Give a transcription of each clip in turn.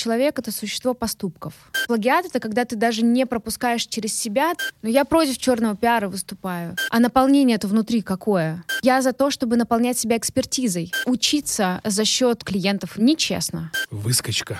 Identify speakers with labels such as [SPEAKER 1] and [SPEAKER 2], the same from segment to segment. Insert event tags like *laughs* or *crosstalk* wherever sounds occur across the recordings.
[SPEAKER 1] человек — это существо поступков. Плагиат — это когда ты даже не пропускаешь через себя. Но я против черного пиара выступаю. А наполнение это внутри какое? Я за то, чтобы наполнять себя экспертизой. Учиться за счет клиентов нечестно.
[SPEAKER 2] Выскочка.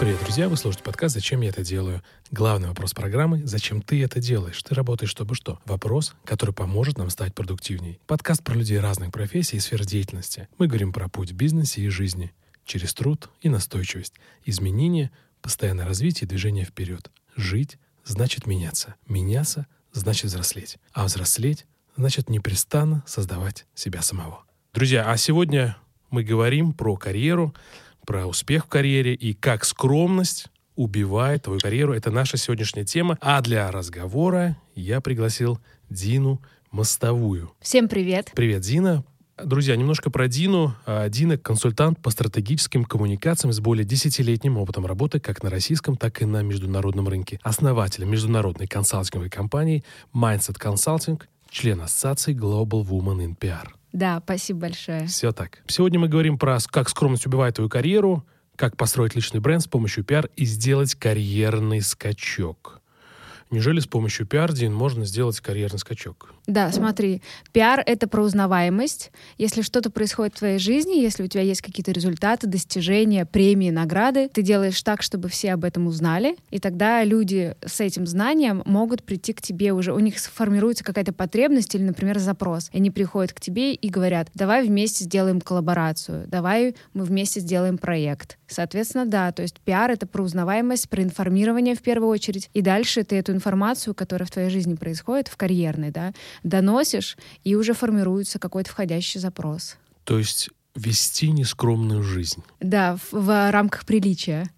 [SPEAKER 2] Привет, друзья! Вы слушаете подкаст «Зачем я это делаю?». Главный вопрос программы – зачем ты это делаешь? Ты работаешь, чтобы что? Вопрос, который поможет нам стать продуктивней. Подкаст про людей разных профессий и сфер деятельности. Мы говорим про путь в бизнесе и жизни. Через труд и настойчивость. Изменения, постоянное развитие и движение вперед. Жить – значит меняться. Меняться – значит взрослеть. А взрослеть – значит непрестанно создавать себя самого. Друзья, а сегодня мы говорим про карьеру, про успех в карьере и как скромность убивает твою карьеру. Это наша сегодняшняя тема. А для разговора я пригласил Дину Мостовую.
[SPEAKER 1] Всем привет.
[SPEAKER 2] Привет, Дина. Друзья, немножко про Дину. А, Дина – консультант по стратегическим коммуникациям с более десятилетним опытом работы как на российском, так и на международном рынке. Основатель международной консалтинговой компании Mindset Consulting, член ассоциации Global Woman in PR.
[SPEAKER 1] Да, спасибо большое.
[SPEAKER 2] Все так. Сегодня мы говорим про как скромность убивает твою карьеру, как построить личный бренд с помощью пиар и сделать карьерный скачок. Неужели с помощью пиар, Дин, можно сделать карьерный скачок?
[SPEAKER 1] Да, смотри, пиар — это про узнаваемость. Если что-то происходит в твоей жизни, если у тебя есть какие-то результаты, достижения, премии, награды, ты делаешь так, чтобы все об этом узнали, и тогда люди с этим знанием могут прийти к тебе уже. У них сформируется какая-то потребность или, например, запрос. И они приходят к тебе и говорят, давай вместе сделаем коллаборацию, давай мы вместе сделаем проект. Соответственно, да, то есть пиар — это про узнаваемость, про информирование в первую очередь, и дальше ты эту информацию, которая в твоей жизни происходит, в карьерной, да, доносишь, и уже формируется какой-то входящий запрос.
[SPEAKER 2] То есть вести нескромную жизнь.
[SPEAKER 1] Да, в, в рамках приличия.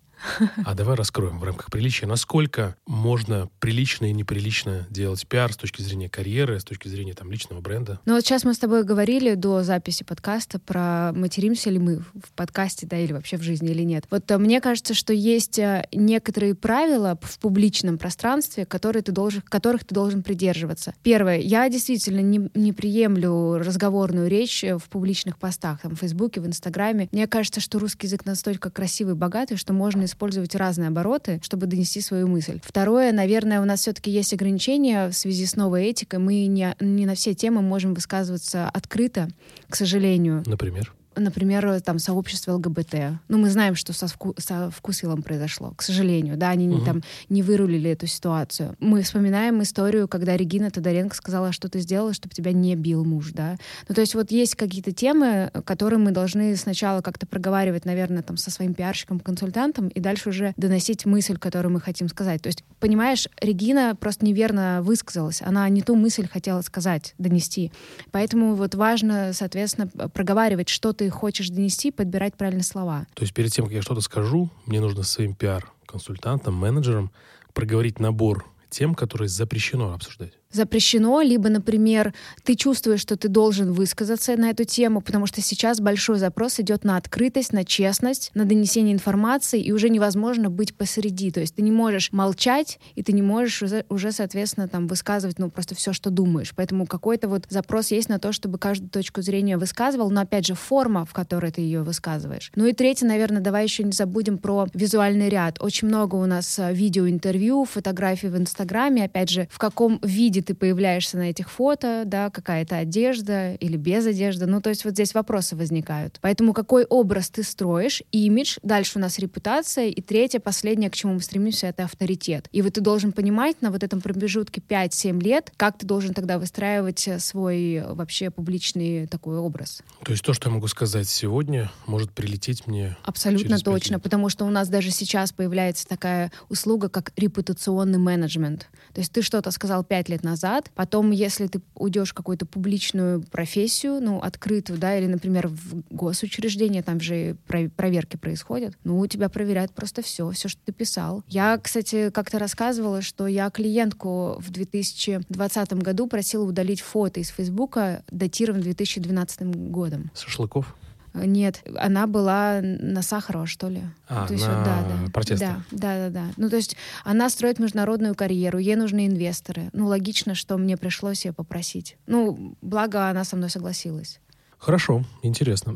[SPEAKER 2] А давай раскроем в рамках приличия, насколько можно прилично и неприлично делать пиар с точки зрения карьеры, с точки зрения там личного бренда.
[SPEAKER 1] Ну вот сейчас мы с тобой говорили до записи подкаста про материмся ли мы в подкасте, да, или вообще в жизни или нет. Вот а, мне кажется, что есть а, некоторые правила в публичном пространстве, которые ты должен, которых ты должен придерживаться. Первое, я действительно не, не приемлю разговорную речь в публичных постах, там, в Фейсбуке, в Инстаграме. Мне кажется, что русский язык настолько красивый, богатый, что можно использовать разные обороты, чтобы донести свою мысль. Второе, наверное, у нас все-таки есть ограничения в связи с новой этикой. Мы не, не на все темы можем высказываться открыто, к сожалению.
[SPEAKER 2] Например?
[SPEAKER 1] Например, там сообщество ЛГБТ. Ну, мы знаем, что со, вку со вкусилом произошло, к сожалению, да, они угу. там не вырулили эту ситуацию. Мы вспоминаем историю, когда Регина Тодоренко сказала, что ты сделала, чтобы тебя не бил муж, да. Ну, то есть вот есть какие-то темы, которые мы должны сначала как-то проговаривать, наверное, там со своим пиарщиком, консультантом, и дальше уже доносить мысль, которую мы хотим сказать. То есть, понимаешь, Регина просто неверно высказалась, она не ту мысль хотела сказать, донести. Поэтому вот важно, соответственно, проговаривать, что ты ты хочешь донести, подбирать правильные слова.
[SPEAKER 2] То есть перед тем, как я что-то скажу, мне нужно своим пиар-консультантом, менеджером проговорить набор тем, которые запрещено обсуждать
[SPEAKER 1] запрещено, либо, например, ты чувствуешь, что ты должен высказаться на эту тему, потому что сейчас большой запрос идет на открытость, на честность, на донесение информации, и уже невозможно быть посреди. То есть ты не можешь молчать, и ты не можешь уже, уже соответственно, там высказывать, ну, просто все, что думаешь. Поэтому какой-то вот запрос есть на то, чтобы каждую точку зрения высказывал, но, опять же, форма, в которой ты ее высказываешь. Ну и третье, наверное, давай еще не забудем про визуальный ряд. Очень много у нас а, видеоинтервью, фотографий в Инстаграме, опять же, в каком виде ты появляешься на этих фото, да, какая-то одежда или без одежды. Ну, то есть вот здесь вопросы возникают. Поэтому какой образ ты строишь, имидж, дальше у нас репутация, и третье, последнее, к чему мы стремимся, это авторитет. И вот ты должен понимать на вот этом промежутке 5-7 лет, как ты должен тогда выстраивать свой вообще публичный такой образ.
[SPEAKER 2] То есть то, что я могу сказать сегодня, может прилететь мне
[SPEAKER 1] Абсолютно точно, лет. потому что у нас даже сейчас появляется такая услуга, как репутационный менеджмент. То есть ты что-то сказал 5 лет назад, назад. Потом, если ты уйдешь в какую-то публичную профессию, ну, открытую, да, или, например, в госучреждение, там же проверки происходят, ну, у тебя проверяют просто все, все, что ты писал. Я, кстати, как-то рассказывала, что я клиентку в 2020 году просила удалить фото из Фейсбука, датированное 2012 годом.
[SPEAKER 2] Шашлыков?
[SPEAKER 1] Нет, она была на Сахарова, что ли.
[SPEAKER 2] А,
[SPEAKER 1] то есть,
[SPEAKER 2] на
[SPEAKER 1] вот, да, да.
[SPEAKER 2] протестах.
[SPEAKER 1] Да, да, да, да. Ну, то есть она строит международную карьеру, ей нужны инвесторы. Ну, логично, что мне пришлось ее попросить. Ну, благо она со мной согласилась.
[SPEAKER 2] Хорошо, интересно.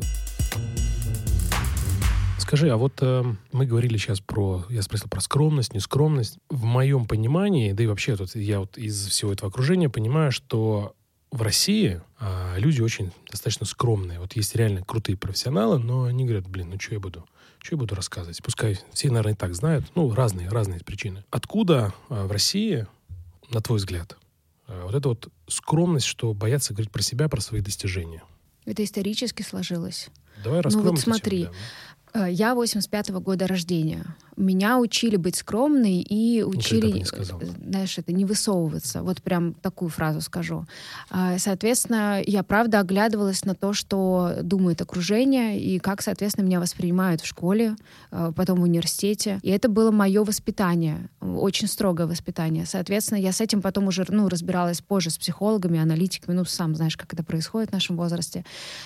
[SPEAKER 2] Скажи, а вот э, мы говорили сейчас про, я спросил про скромность, нескромность. В моем понимании, да и вообще тут я вот из всего этого окружения понимаю, что в России э, люди очень достаточно скромные. Вот есть реально крутые профессионалы, но они говорят, блин, ну что я буду? Что я буду рассказывать? Пускай все, наверное, и так знают. Ну, разные, разные причины. Откуда э, в России, на твой взгляд, э, вот эта вот скромность, что боятся говорить про себя, про свои достижения?
[SPEAKER 1] Это исторически сложилось.
[SPEAKER 2] Давай
[SPEAKER 1] Ну
[SPEAKER 2] раскроем
[SPEAKER 1] вот
[SPEAKER 2] эту тему,
[SPEAKER 1] Э, Я 85-го года рождения. Меня учили быть скромной и учили,
[SPEAKER 2] не сказал.
[SPEAKER 1] э, знаешь, это не высовываться. Вот прям такую фразу скажу. А, Соответственно, я правда оглядывалась на то, что думает окружение и как, соответственно, меня воспринимают в школе, э, потом в университете. И это было мое воспитание, очень строгое воспитание. Соответственно, я с этим потом уже ну, разбиралась позже с психологами, аналитиками. Ну, сам знаешь, как это происходит в нашем возрасте.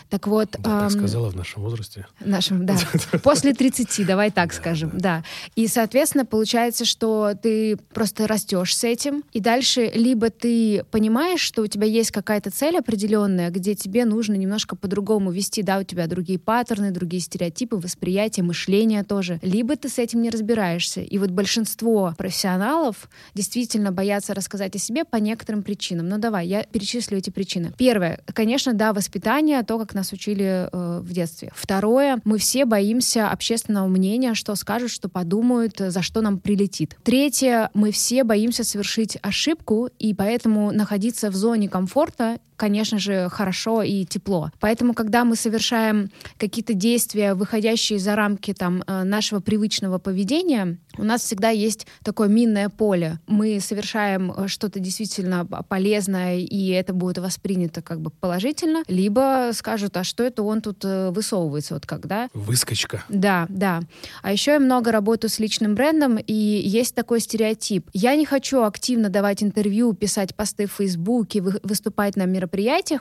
[SPEAKER 1] Так вот...
[SPEAKER 2] Да, так
[SPEAKER 1] ам,
[SPEAKER 2] сказала в нашем возрасте.
[SPEAKER 1] Нашим, да. *laughs* После 30, давай так скажем, да. И, соответственно, получается, что ты просто растешь с этим, и дальше либо ты понимаешь, что у тебя есть какая-то цель определенная, где тебе нужно немножко по-другому вести, да, у тебя другие паттерны, другие стереотипы, восприятие, мышление тоже, либо ты с этим не разбираешься. И вот большинство профессионалов действительно боятся рассказать о себе по некоторым причинам. Ну давай, я перечислю эти причины. Первое, конечно, да, воспитание, то, как нас учили э, в детстве. Второе, мы все боимся общественного мнения, что скажут, что подумают, э, за что нам прилетит. Третье, мы все боимся совершить ошибку, и поэтому находиться в зоне комфорта конечно же, хорошо и тепло. Поэтому, когда мы совершаем какие-то действия, выходящие за рамки там, э, нашего привычного поведения, у нас всегда есть такое минное поле. Мы совершаем э, что-то действительно полезное, и это будет воспринято как бы положительно, либо скажут, а что это он тут э, высовывается, вот когда.
[SPEAKER 2] Выскочка.
[SPEAKER 1] Да, да. А еще я много работаю с личным брендом, и есть такой стереотип. Я не хочу активно давать интервью, писать посты в Фейсбуке, вы- выступать на мероприятиях,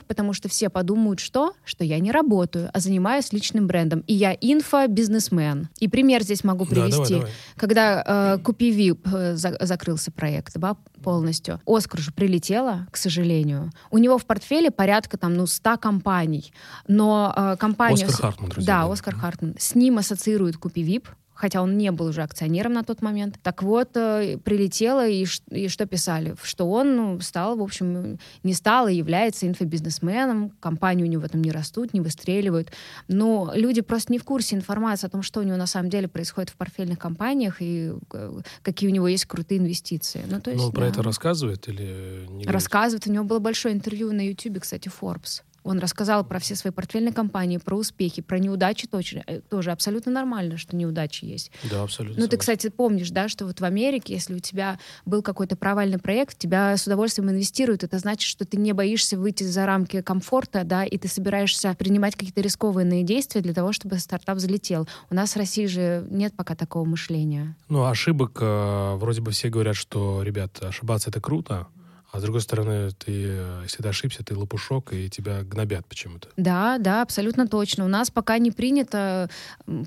[SPEAKER 1] потому что все подумают, что? Что я не работаю, а занимаюсь личным брендом. И я инфобизнесмен. И пример здесь могу
[SPEAKER 2] Да, давай,
[SPEAKER 1] привести.
[SPEAKER 2] давай.
[SPEAKER 1] Когда э, Купи Вип э, за- закрылся проект, да, полностью. Оскар же прилетела, к сожалению. У него в портфеле порядка там, ну, 100 компаний. Но э, компания...
[SPEAKER 2] Оскар Хартман, друзья.
[SPEAKER 1] Да, Оскар Хартман. С ним ассоциирует Купи Вип, хотя он не был уже акционером на тот момент. Так вот, э, прилетело, и, и что писали? Что он ну, стал, в общем, не стал и является инфобизнесменом, компании у него там не растут, не выстреливают. Но люди просто не в курсе информации о том, что у него на самом деле происходит в портфельных компаниях и э, какие у него есть крутые инвестиции. Ну, то есть,
[SPEAKER 2] Но он про
[SPEAKER 1] да.
[SPEAKER 2] это рассказывает или не?
[SPEAKER 1] Рассказывает. У него было большое интервью на YouTube, кстати, Forbes. Он рассказал про все свои портфельные компании, про успехи, про неудачи точно. Э, Тоже абсолютно нормально, что неудачи есть.
[SPEAKER 2] Да, абсолютно.
[SPEAKER 1] Ну, ты, кстати, помнишь, да, что вот в Америке, если у тебя был какой-то провальный проект, тебя с удовольствием инвестируют. Это значит, что ты не боишься выйти за рамки комфорта, да, и ты собираешься принимать какие-то рискованные действия для того, чтобы стартап взлетел. У нас в России же нет пока такого мышления.
[SPEAKER 2] Ну, ошибок, э, вроде бы все говорят, что, ребят, ошибаться это круто, а с другой стороны, ты, э, если ты ошибся, ты лопушок, и тебя гнобят почему-то.
[SPEAKER 1] Да, да, абсолютно точно. У нас пока не принято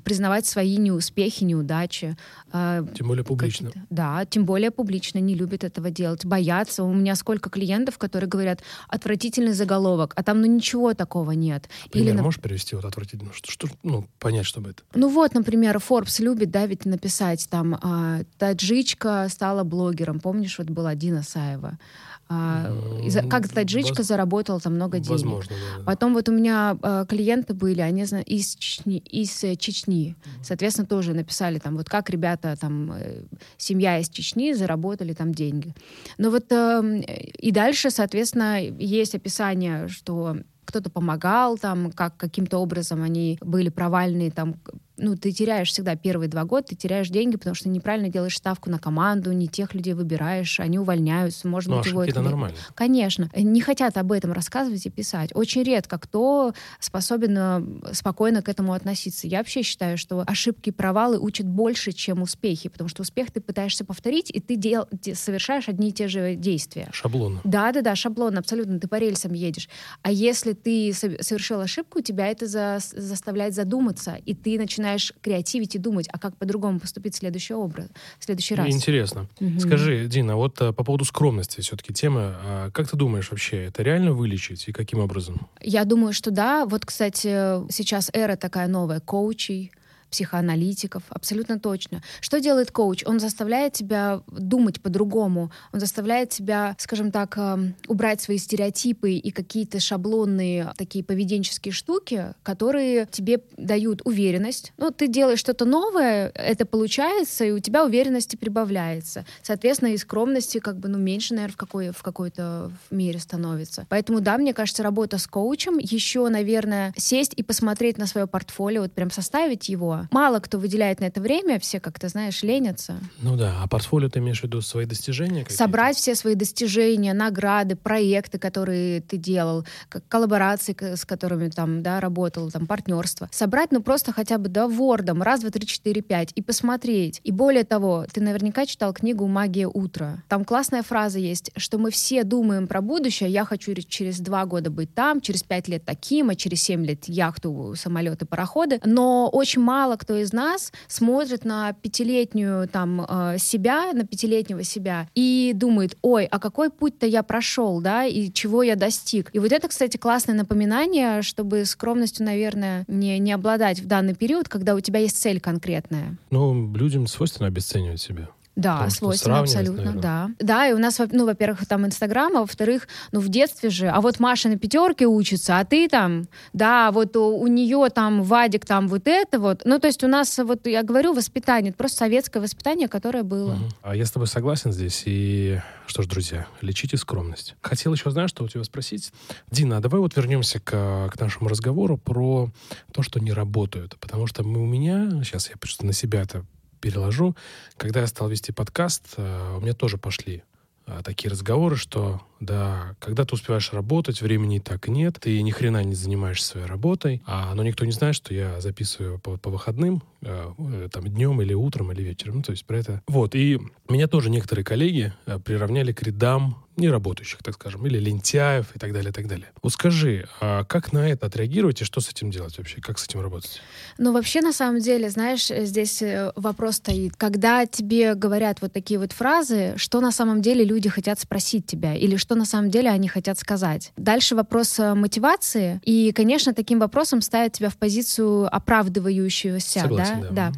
[SPEAKER 1] признавать свои неуспехи, неудачи. А,
[SPEAKER 2] Тем более публично.
[SPEAKER 1] Да, тем более публично не любят этого делать, боятся. У меня сколько клиентов, которые говорят, отвратительный заголовок, а там ну ничего такого нет.
[SPEAKER 2] Пример
[SPEAKER 1] нап-
[SPEAKER 2] можешь привести вот отвратительно? Что, что, ну, понять, чтобы это.
[SPEAKER 1] Ну вот, например, Forbes любит, да, ведь написать там а, таджичка стала блогером. Помнишь, вот была Дина Саева. А, за- как таджичка
[SPEAKER 2] воз-
[SPEAKER 1] заработала там много денег.
[SPEAKER 2] Возможно, да, да.
[SPEAKER 1] Потом вот у меня э, клиенты были, они из Чечни, из э, Чечни. Соответственно, тоже написали там, вот как ребята там, э, семья из Чечни заработали там деньги. Но вот э, и дальше, соответственно, есть описание, что кто-то помогал, там, как каким-то образом они были провальные, там, ну, ты теряешь всегда первые два года, ты теряешь деньги, потому что неправильно делаешь ставку на команду, не тех людей выбираешь, они увольняются, может
[SPEAKER 2] ну,
[SPEAKER 1] быть, его...
[SPEAKER 2] это нормально.
[SPEAKER 1] Конечно. Не хотят об этом рассказывать и писать. Очень редко кто способен э, спокойно к этому относиться. Я вообще считаю, что ошибки и провалы учат больше, чем успехи, потому что успех ты пытаешься повторить, и ты дел... совершаешь одни и те же действия.
[SPEAKER 2] Шаблон.
[SPEAKER 1] Да-да-да, шаблон, абсолютно. Ты по рельсам едешь. А если ты совершил ошибку, тебя это за... заставляет задуматься, и ты начинаешь креативить и думать, а как по-другому поступить в следующий образ, в следующий раз.
[SPEAKER 2] Интересно. Угу. Скажи, Дина, вот а, по поводу скромности все-таки тема. А, как ты думаешь вообще, это реально вылечить и каким образом?
[SPEAKER 1] Я думаю, что да. Вот, кстати, сейчас эра такая новая, коучей, психоаналитиков, абсолютно точно. Что делает коуч? Он заставляет тебя думать по-другому, он заставляет тебя, скажем так, эм, убрать свои стереотипы и какие-то шаблонные такие поведенческие штуки, которые тебе дают уверенность. Ну, ты делаешь что-то новое, это получается, и у тебя уверенности прибавляется. Соответственно, и скромности как бы, ну, меньше, наверное, в, какой, в какой-то мере становится. Поэтому, да, мне кажется, работа с коучем, еще, наверное, сесть и посмотреть на свое портфолио, вот прям составить его, Мало кто выделяет на это время, все как-то, знаешь, ленятся.
[SPEAKER 2] Ну да, а портфолио ты имеешь в виду свои достижения?
[SPEAKER 1] Собрать все свои достижения, награды, проекты, которые ты делал, коллаборации, с которыми там, да, работал, там, партнерство. Собрать, ну, просто хотя бы, да, вордом, раз, два, три, четыре, пять, и посмотреть. И более того, ты наверняка читал книгу «Магия утра». Там классная фраза есть, что мы все думаем про будущее, я хочу через два года быть там, через пять лет таким, а через семь лет яхту, самолеты, пароходы. Но очень мало мало кто из нас смотрит на пятилетнюю там э, себя, на пятилетнего себя и думает, ой, а какой путь-то я прошел, да, и чего я достиг. И вот это, кстати, классное напоминание, чтобы скромностью, наверное, не, не обладать в данный период, когда у тебя есть цель конкретная.
[SPEAKER 2] Ну, людям свойственно обесценивать себя.
[SPEAKER 1] Да, Потому свойственно, абсолютно, наверное. да. Да, и у нас, ну, во-первых, там Инстаграм, а во-вторых, ну, в детстве же, а вот Маша на пятерке учится, а ты там, да, вот у, у нее там Вадик там вот это вот. Ну, то есть у нас, вот я говорю, воспитание, это просто советское воспитание, которое было. Угу.
[SPEAKER 2] А я с тобой согласен здесь, и что ж, друзья, лечите скромность. Хотел еще, знаешь, что у тебя спросить? Дина, а давай вот вернемся к, к нашему разговору про то, что не работают. Потому что мы, у меня, сейчас я просто на себя это переложу. Когда я стал вести подкаст, э, у меня тоже пошли э, такие разговоры, что да, когда ты успеваешь работать, времени так нет, ты ни хрена не занимаешься своей работой, а, но никто не знает, что я записываю по, по выходным, э, э там днем или утром или вечером, ну, то есть про это. Вот, и меня тоже некоторые коллеги э, приравняли к рядам неработающих, так скажем, или лентяев и так далее, и так далее. Вот скажи, а как на это отреагировать и что с этим делать вообще? Как с этим работать?
[SPEAKER 1] Ну, вообще, на самом деле, знаешь, здесь э, вопрос стоит. Когда тебе говорят вот такие вот фразы, что на самом деле люди хотят спросить тебя или что на самом деле они хотят сказать? Дальше вопрос э, мотивации. И, конечно, таким вопросом ставят тебя в позицию оправдывающегося.
[SPEAKER 2] Согласен,
[SPEAKER 1] да? Да. да.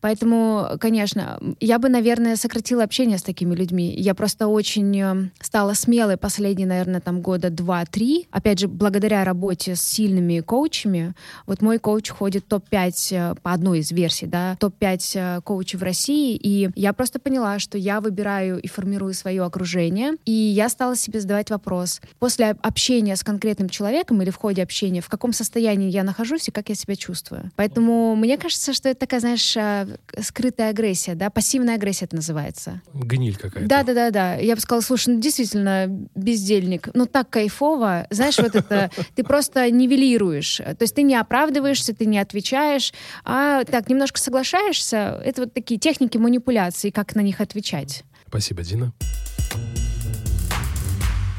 [SPEAKER 1] Поэтому, конечно, я бы, наверное, сократила общение с такими людьми. Я просто очень э, стала смелой последние, наверное, там года два-три. Опять же, благодаря работе с сильными коучами. Вот мой коуч ходит топ-5 э, по одной из версий, да, топ-5 э, коучей в России. И я просто поняла, что я выбираю и формирую свое окружение. И я стала себе задавать вопрос. После общения с конкретным человеком или в ходе общения, в каком состоянии я нахожусь и как я себя чувствую. Поэтому мне кажется, что это такая, знаешь, э, скрытая агрессия, да, пассивная агрессия это называется.
[SPEAKER 2] Гниль какая-то.
[SPEAKER 1] Да-да-да-да. Я бы сказала, слушай, ну действительно, действительно бездельник. Ну, так кайфово. Знаешь, вот это ты просто нивелируешь. То есть ты не оправдываешься, ты не отвечаешь, а так немножко соглашаешься. Это вот такие техники манипуляции, как на них отвечать.
[SPEAKER 2] Спасибо, Дина.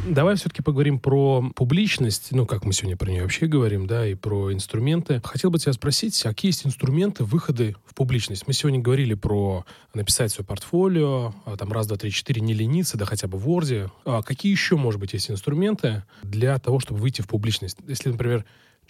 [SPEAKER 2] Давай все-таки поговорим про публичность, ну, как мы сегодня про нее вообще говорим, да, и про инструменты. Хотел бы тебя спросить, а какие есть инструменты выходы в публичность? Мы сегодня говорили про написать свое портфолио, а, там, раз, два, три, четыре, не лениться, да хотя бы в Word. А какие еще, может быть, есть инструменты для того, чтобы выйти в публичность? Если, например,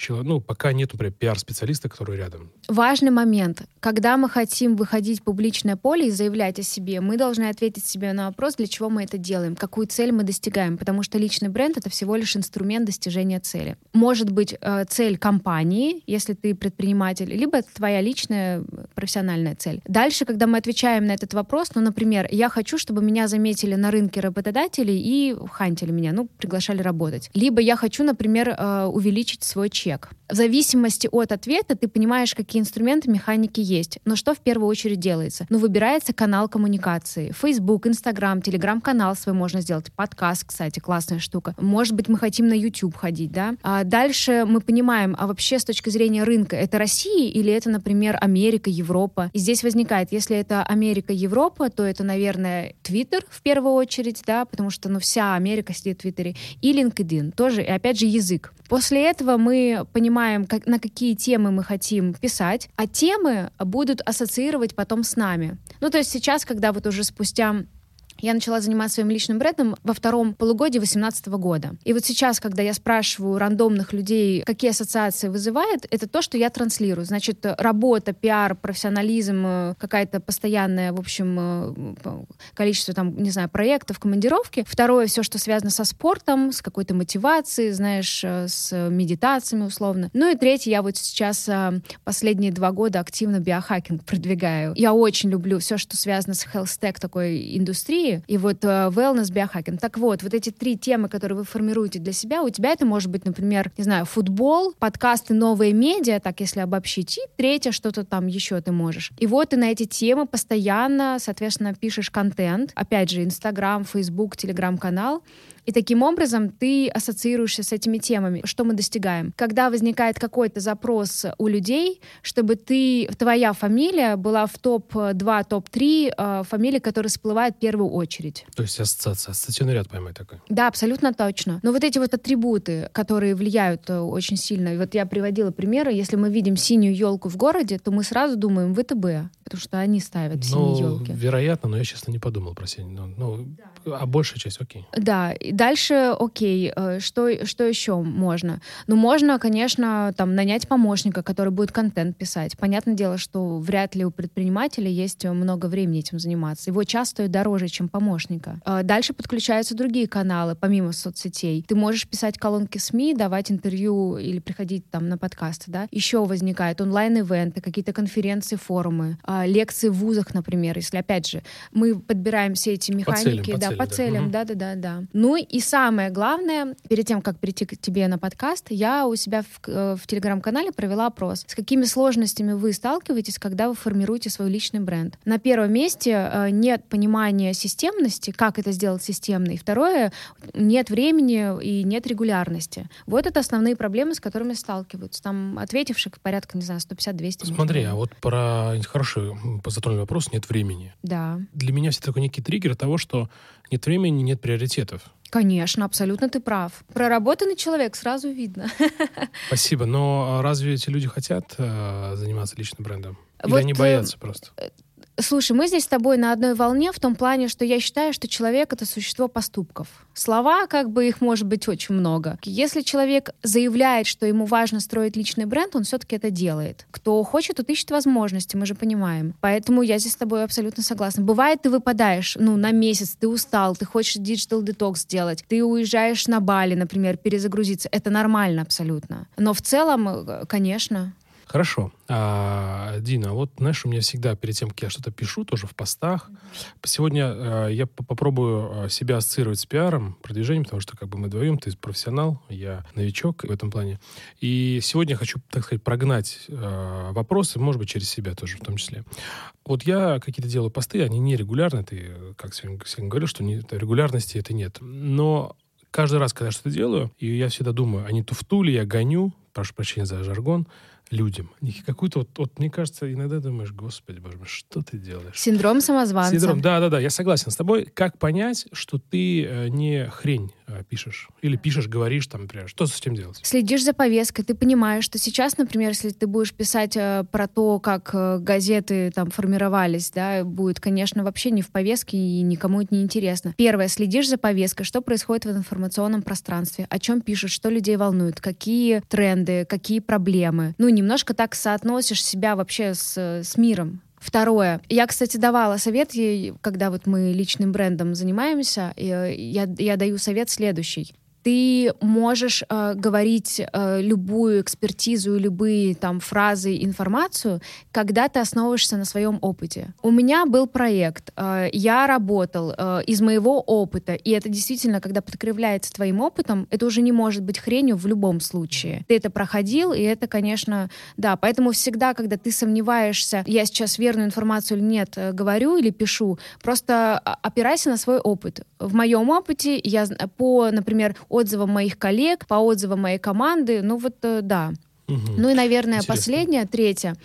[SPEAKER 2] ну, пока нет, например, пиар-специалиста, который рядом.
[SPEAKER 1] Важный момент. Когда мы хотим выходить в публичное поле и заявлять о себе, мы должны ответить себе на вопрос, для чего мы это делаем, какую цель мы достигаем, потому что личный бренд — это всего лишь инструмент достижения цели. Может быть, э, цель компании, если ты предприниматель, либо это твоя личная профессиональная цель. Дальше, когда мы отвечаем на этот вопрос, ну, например, я хочу, чтобы меня заметили на рынке работодателей и хантили меня, ну, приглашали работать. Либо я хочу, например, э, увеличить свой чек чек. В зависимости от ответа ты понимаешь, какие инструменты, механики есть. Но что в первую очередь делается? Ну, выбирается канал коммуникации. Facebook, Instagram, Telegram-канал свой можно сделать. Подкаст, кстати, классная штука. Может быть, мы хотим на YouTube ходить, да? А дальше мы понимаем, а вообще с точки зрения рынка, это Россия или это, например, Америка, Европа? И здесь возникает, если это Америка, Европа, то это, наверное, Twitter в первую очередь, да, потому что, ну, вся Америка сидит в Твиттере, и LinkedIn тоже, и опять же язык. После этого мы понимаем, как, на какие темы мы хотим писать, а темы будут ассоциировать потом с нами. Ну, то есть сейчас, когда вот уже спустя я начала заниматься своим личным брендом во втором полугодии 2018 года. И вот сейчас, когда я спрашиваю рандомных людей, какие ассоциации вызывает, это то, что я транслирую. Значит, работа, пиар, профессионализм, э, какая-то постоянная, в общем, э, количество там, не знаю, проектов, командировки. Второе, все, что связано со спортом, с какой-то мотивацией, знаешь, э, с медитациями условно. Ну и третье, я вот сейчас последние два года активно биохакинг продвигаю. Я очень люблю все, что связано с tech такой индустрией, индустрии, и вот uh, wellness, биохакинг. Так вот, вот эти три темы, которые вы формируете для себя, у тебя это может быть, например, не знаю, футбол, подкасты, новые медиа, так если обобщить, и третье, что-то там еще ты можешь. И вот ты на эти темы постоянно, соответственно, пишешь контент, опять же, Инстаграм, Фейсбук, Телеграм-канал, и таким образом ты ассоциируешься с этими темами. Что мы достигаем? Когда возникает какой-то запрос у людей, чтобы ты, твоя фамилия была в топ-2, топ-3 э, фамилий, которые всплывают в первую очередь.
[SPEAKER 2] То есть ассоциация, ассоциативный ряд поймать такой.
[SPEAKER 1] Да, абсолютно точно. Но вот эти вот атрибуты, которые влияют э, очень сильно, вот я приводила примеры, если мы видим синюю елку в городе, то мы сразу думаем ВТБ, потому что они ставят ну, синие елки.
[SPEAKER 2] Вероятно, но я, честно, не подумал про синюю. Ну, ну да. А большая часть окей.
[SPEAKER 1] Да, дальше, окей, э, что, что еще можно? Ну, можно, конечно, там нанять помощника, который будет контент писать. Понятное дело, что вряд ли у предпринимателя есть много времени этим заниматься. Его час стоит дороже, чем помощника. А дальше подключаются другие каналы, помимо соцсетей. Ты можешь писать колонки СМИ, давать интервью или приходить там на подкасты, да. Еще возникают онлайн-ивенты, какие-то конференции, форумы, а, лекции в вузах, например. Если, опять же, мы подбираем все эти механики, по целям, да, по целям, да-да-да-да. Ну и самое главное, перед тем, как перейти к тебе на подкаст, я у себя в, э, в телеграм-канале провела опрос. С какими сложностями вы сталкиваетесь, когда вы формируете свой личный бренд? На первом месте э, нет понимания системности, как это сделать системно. И второе, нет времени и нет регулярности. Вот это основные проблемы, с которыми сталкиваются. Там ответивших порядка, не знаю, 150-200.
[SPEAKER 2] Смотри, а вот про хороший затронутый вопрос нет времени.
[SPEAKER 1] Да.
[SPEAKER 2] Для меня все такой некий триггер того, что нет времени, нет приоритетов.
[SPEAKER 1] Конечно, абсолютно ты прав. Проработанный человек сразу видно. *laughs*
[SPEAKER 2] Спасибо. Но разве эти люди хотят э, заниматься личным брендом? Или вот, они э, боятся просто?
[SPEAKER 1] Слушай, мы здесь с тобой на одной волне в том плане, что я считаю, что человек — это существо поступков. Слова, как бы их может быть очень много. Если человек заявляет, что ему важно строить личный бренд, он все-таки это делает. Кто хочет, тот ищет возможности, мы же понимаем. Поэтому я здесь с тобой абсолютно согласна. Бывает, ты выпадаешь, ну, на месяц, ты устал, ты хочешь digital detox сделать, ты уезжаешь на Бали, например, перезагрузиться. Это нормально абсолютно. Но в целом, э, конечно,
[SPEAKER 2] Хорошо. А, Дина, вот, знаешь, у меня всегда перед тем, как я что-то пишу, тоже в постах, сегодня а, я попробую а, себя ассоциировать с пиаром, продвижением, потому что как бы мы вдвоем, ты профессионал, я новичок в этом плане. И сегодня я хочу, так сказать, прогнать а, вопросы, может быть, через себя тоже в том числе. Вот я какие-то делаю посты, они нерегулярны, ты, как сегодня, сегодня говорил, что не, регулярности это нет. Но каждый раз, когда я что-то делаю, и я всегда думаю, а не туфту ли я гоню, прошу прощения за жаргон, людям. Какую-то вот, вот, мне кажется, иногда думаешь, господи, боже мой, что ты делаешь?
[SPEAKER 1] Синдром самозванца.
[SPEAKER 2] Синдром, да-да-да, я согласен с тобой. Как понять, что ты э, не хрень пишешь? Или пишешь, говоришь, там, например, что с этим делать?
[SPEAKER 1] Следишь за повесткой, ты понимаешь, что сейчас, например, если ты будешь писать э, про то, как э, газеты там формировались, да, будет, конечно, вообще не в повестке и никому это не интересно. Первое, следишь за повесткой, что происходит в информационном пространстве, о чем пишут, что людей волнует, какие тренды, какие проблемы. Ну, немножко так соотносишь себя вообще с, с миром. Второе. Я, кстати, давала совет ей, когда вот мы личным брендом занимаемся, я, я даю совет следующий. Ты можешь э, говорить э, любую экспертизу, любые там фразы, информацию, когда ты основываешься на своем опыте. У меня был проект, э, я работал э, из моего опыта, и это действительно, когда подкрепляется твоим опытом, это уже не может быть хренью в любом случае. Ты это проходил, и это, конечно, да. Поэтому всегда, когда ты сомневаешься, я сейчас верную информацию или нет, э, говорю или пишу, просто а, опирайся на свой опыт. В моем опыте я по, например, отзывам моих коллег, по отзывам моей команды, ну вот э, да. Угу. Ну и, наверное, Интересно. последнее, третье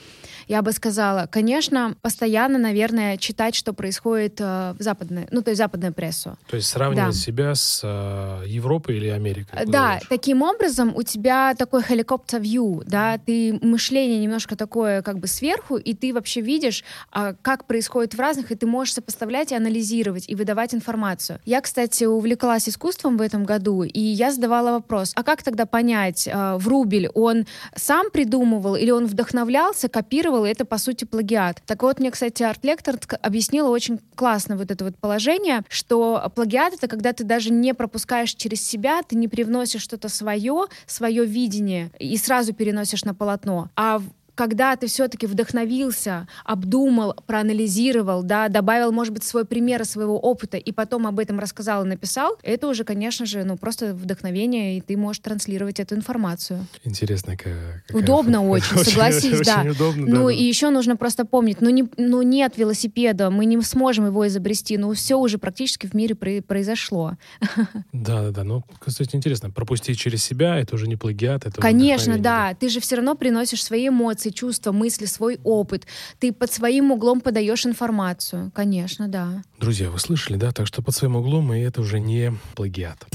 [SPEAKER 1] я бы сказала, конечно, постоянно, наверное, читать, что происходит э, в западной, ну, то есть западную прессу.
[SPEAKER 2] То есть сравнивать да. себя с э, Европой или Америкой?
[SPEAKER 1] Да, дальше? таким образом у тебя такой helicopter view, да, ты мышление немножко такое как бы сверху, и ты вообще видишь, э, как происходит в разных, и ты можешь сопоставлять и анализировать, и выдавать информацию. Я, кстати, увлеклась искусством в этом году, и я задавала вопрос, а как тогда понять, э, Врубель, он сам придумывал или он вдохновлялся, копировал и это, по сути, плагиат. Так вот, мне, кстати, арт-лектор объяснила очень классно вот это вот положение, что плагиат — это когда ты даже не пропускаешь через себя, ты не привносишь что-то свое, свое видение, и сразу переносишь на полотно, а когда ты все-таки вдохновился, обдумал, проанализировал, да, добавил, может быть, свой пример своего опыта и потом об этом рассказал и написал, это уже, конечно же, ну просто вдохновение, и ты можешь транслировать эту информацию.
[SPEAKER 2] Интересно, какая...
[SPEAKER 1] Удобно *laughs* очень, согласись, да. Очень удобно, ну да, и еще нужно просто помнить, ну, не, ну нет велосипеда, мы не сможем его изобрести, ну все уже практически в мире произошло. *laughs*
[SPEAKER 2] Да, да, да. Ну, кстати, интересно, пропустить через себя, это уже не плагиат, это
[SPEAKER 1] Конечно, да. Ты же все равно приносишь свои эмоции, эмоции, чувства, мысли, свой опыт. Ты под своим углом подаешь информацию. Конечно, да.
[SPEAKER 2] Друзья, вы слышали, да? Так что под своим углом, и это уже не плагиат.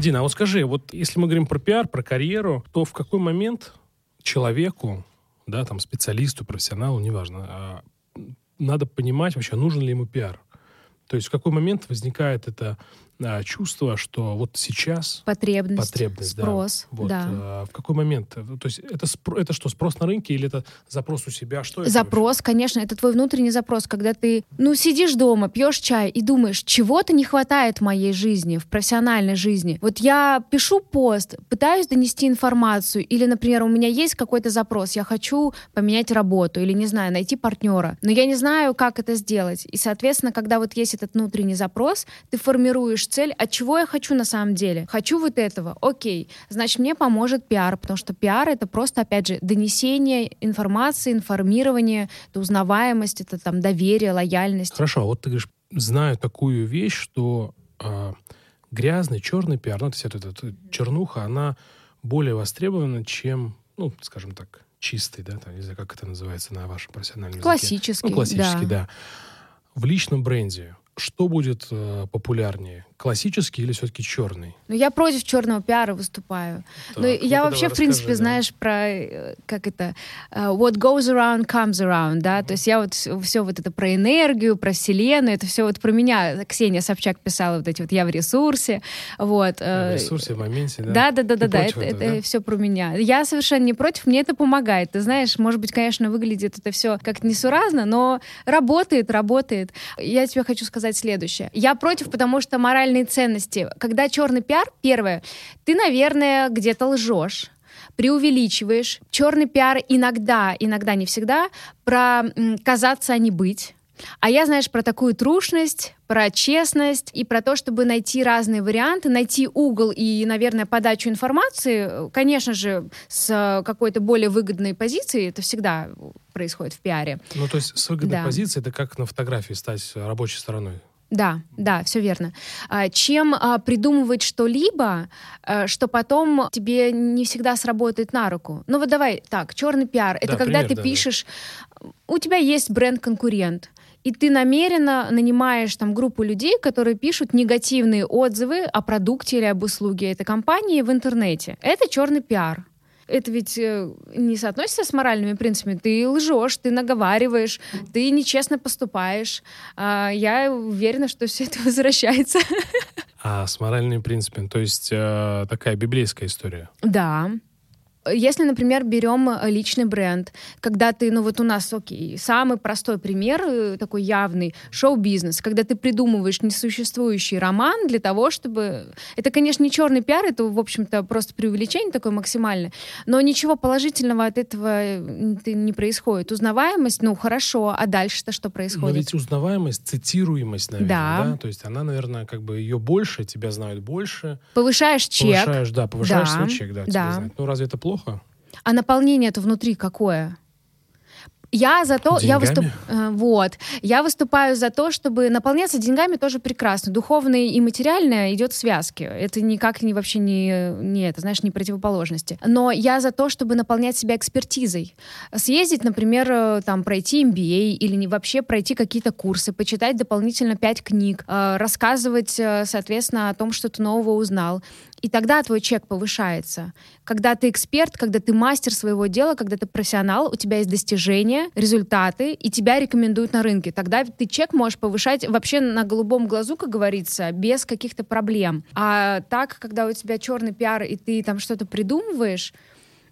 [SPEAKER 2] Дина, а вот скажи, вот если мы говорим про пиар, про карьеру, то в какой момент человеку, да, там, специалисту, профессионалу, неважно, а, надо понимать вообще, нужен ли ему пиар? То есть в какой момент возникает это а, чувство, что вот сейчас
[SPEAKER 1] потребность, потребность спрос,
[SPEAKER 2] да. Вот,
[SPEAKER 1] да.
[SPEAKER 2] А, в какой момент? То есть это это что спрос на рынке или это запрос у себя? Что это
[SPEAKER 1] запрос,
[SPEAKER 2] вообще?
[SPEAKER 1] конечно, это твой внутренний запрос, когда ты ну сидишь дома, пьешь чай и думаешь, чего-то не хватает в моей жизни, в профессиональной жизни. Вот я пишу пост, пытаюсь донести информацию, или, например, у меня есть какой-то запрос, я хочу поменять работу или не знаю найти партнера, но я не знаю, как это сделать. И, соответственно, когда вот есть этот внутренний запрос, ты формируешь ставишь цель, от чего я хочу на самом деле. Хочу вот этого, окей. Значит, мне поможет пиар, потому что пиар — это просто, опять же, донесение информации, информирование, это узнаваемость, это там доверие, лояльность.
[SPEAKER 2] Хорошо, а вот ты говоришь, знаю такую вещь, что э, грязный, черный пиар, ну, то есть эта, эта чернуха, она более востребована, чем, ну, скажем так, чистый, да, там, не знаю, как это называется на вашем профессиональном
[SPEAKER 1] классический,
[SPEAKER 2] языке. Ну, классический, да. да. В личном бренде что будет э, популярнее? Классический или все-таки черный?
[SPEAKER 1] Ну, я против черного пиара выступаю. Так, ну, я ну, вообще, в принципе, да. знаешь, про, э, как это, uh, what goes around comes around, да, mm-hmm. то есть я вот все вот это про энергию, про вселенную, это все вот про меня. Ксения Собчак писала вот эти вот «я в ресурсе», вот.
[SPEAKER 2] Я в ресурсе, в моменте, да?
[SPEAKER 1] Да-да-да-да, это, это, да? все про меня. Я совершенно не против, мне это помогает. Ты знаешь, может быть, конечно, выглядит это все как-то несуразно, но работает, работает. Я тебе хочу сказать, следующее. Я против, потому что моральные ценности. Когда черный пиар, первое, ты, наверное, где-то лжешь преувеличиваешь. Черный пиар иногда, иногда не всегда, про казаться, а не быть. А я, знаешь, про такую трушность, про честность и про то, чтобы найти разные варианты, найти угол и, наверное, подачу информации, конечно же, с какой-то более выгодной позиции, это всегда происходит в пиаре.
[SPEAKER 2] Ну, то есть с выгодной да. позиции это как на фотографии стать рабочей стороной.
[SPEAKER 1] Да, да, все верно. А, чем а, придумывать что-либо, а, что потом тебе не всегда сработает на руку. Ну вот давай так, черный пиар. Это да, когда пример, ты да, пишешь, да. у тебя есть бренд-конкурент, и ты намеренно нанимаешь там группу людей, которые пишут негативные отзывы о продукте или об услуге этой компании в интернете. Это черный пиар. Это ведь э, не соотносится с моральными принципами. Ты лжешь, ты наговариваешь, ты нечестно поступаешь. А, я уверена, что все это *laughs* возвращается.
[SPEAKER 2] А с моральными принципами, то есть э, такая библейская история?
[SPEAKER 1] Да. Если, например, берем э, личный бренд, когда ты, ну вот у нас, окей, самый простой пример, э, такой явный, шоу-бизнес, когда ты придумываешь несуществующий роман для того, чтобы... Это, конечно, не черный пиар, это, в общем-то, просто преувеличение такое максимальное, но ничего положительного от этого не происходит. Узнаваемость, ну, хорошо, а дальше-то что происходит? Но
[SPEAKER 2] ведь узнаваемость, цитируемость, наверное, да. да? То есть она, наверное, как бы ее больше, тебя знают больше.
[SPEAKER 1] Повышаешь чек.
[SPEAKER 2] Повышаешь, да, повышаешь да. свой чек, да, да. знают. Ну, разве это плохо?
[SPEAKER 1] А наполнение это внутри какое? Я за то, я выступ, э, вот, я выступаю за то, чтобы наполняться деньгами тоже прекрасно. Духовное и материальное идет в связке. Это никак не вообще не, не это, знаешь, не противоположности. Но я за то, чтобы наполнять себя экспертизой. Съездить, например, э, там, пройти MBA или не вообще пройти какие-то курсы, почитать дополнительно пять книг, э, рассказывать, соответственно, о том, что ты нового узнал. И тогда твой чек повышается. Когда ты эксперт, когда ты мастер своего дела, когда ты профессионал, у тебя есть достижения, результаты, и тебя рекомендуют на рынке. Тогда ты чек можешь повышать вообще на голубом глазу, как говорится, без каких-то проблем. А так, когда у тебя черный пиар, и ты там что-то придумываешь,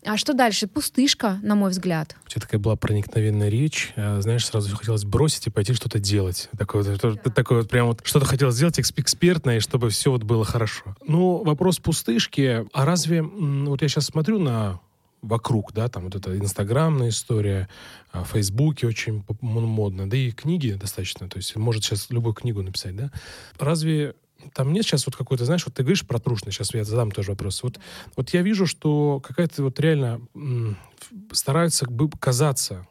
[SPEAKER 1] а что дальше? Пустышка, на мой взгляд.
[SPEAKER 2] У тебя такая была проникновенная речь. А, знаешь, сразу хотелось бросить и пойти что-то делать. Такое, да. такое вот прям вот что-то хотелось сделать экспертное, чтобы все вот было хорошо. Ну, вопрос пустышки. А разве... Вот я сейчас смотрю на вокруг, да, там вот эта инстаграмная история, в Фейсбуке очень модно, да и книги достаточно, то есть может сейчас любую книгу написать, да. Разве там нет сейчас вот какой-то, знаешь, вот ты говоришь про трушность, сейчас я задам тоже вопрос. Вот, вот я вижу, что какая-то вот реально м, стараются бы казаться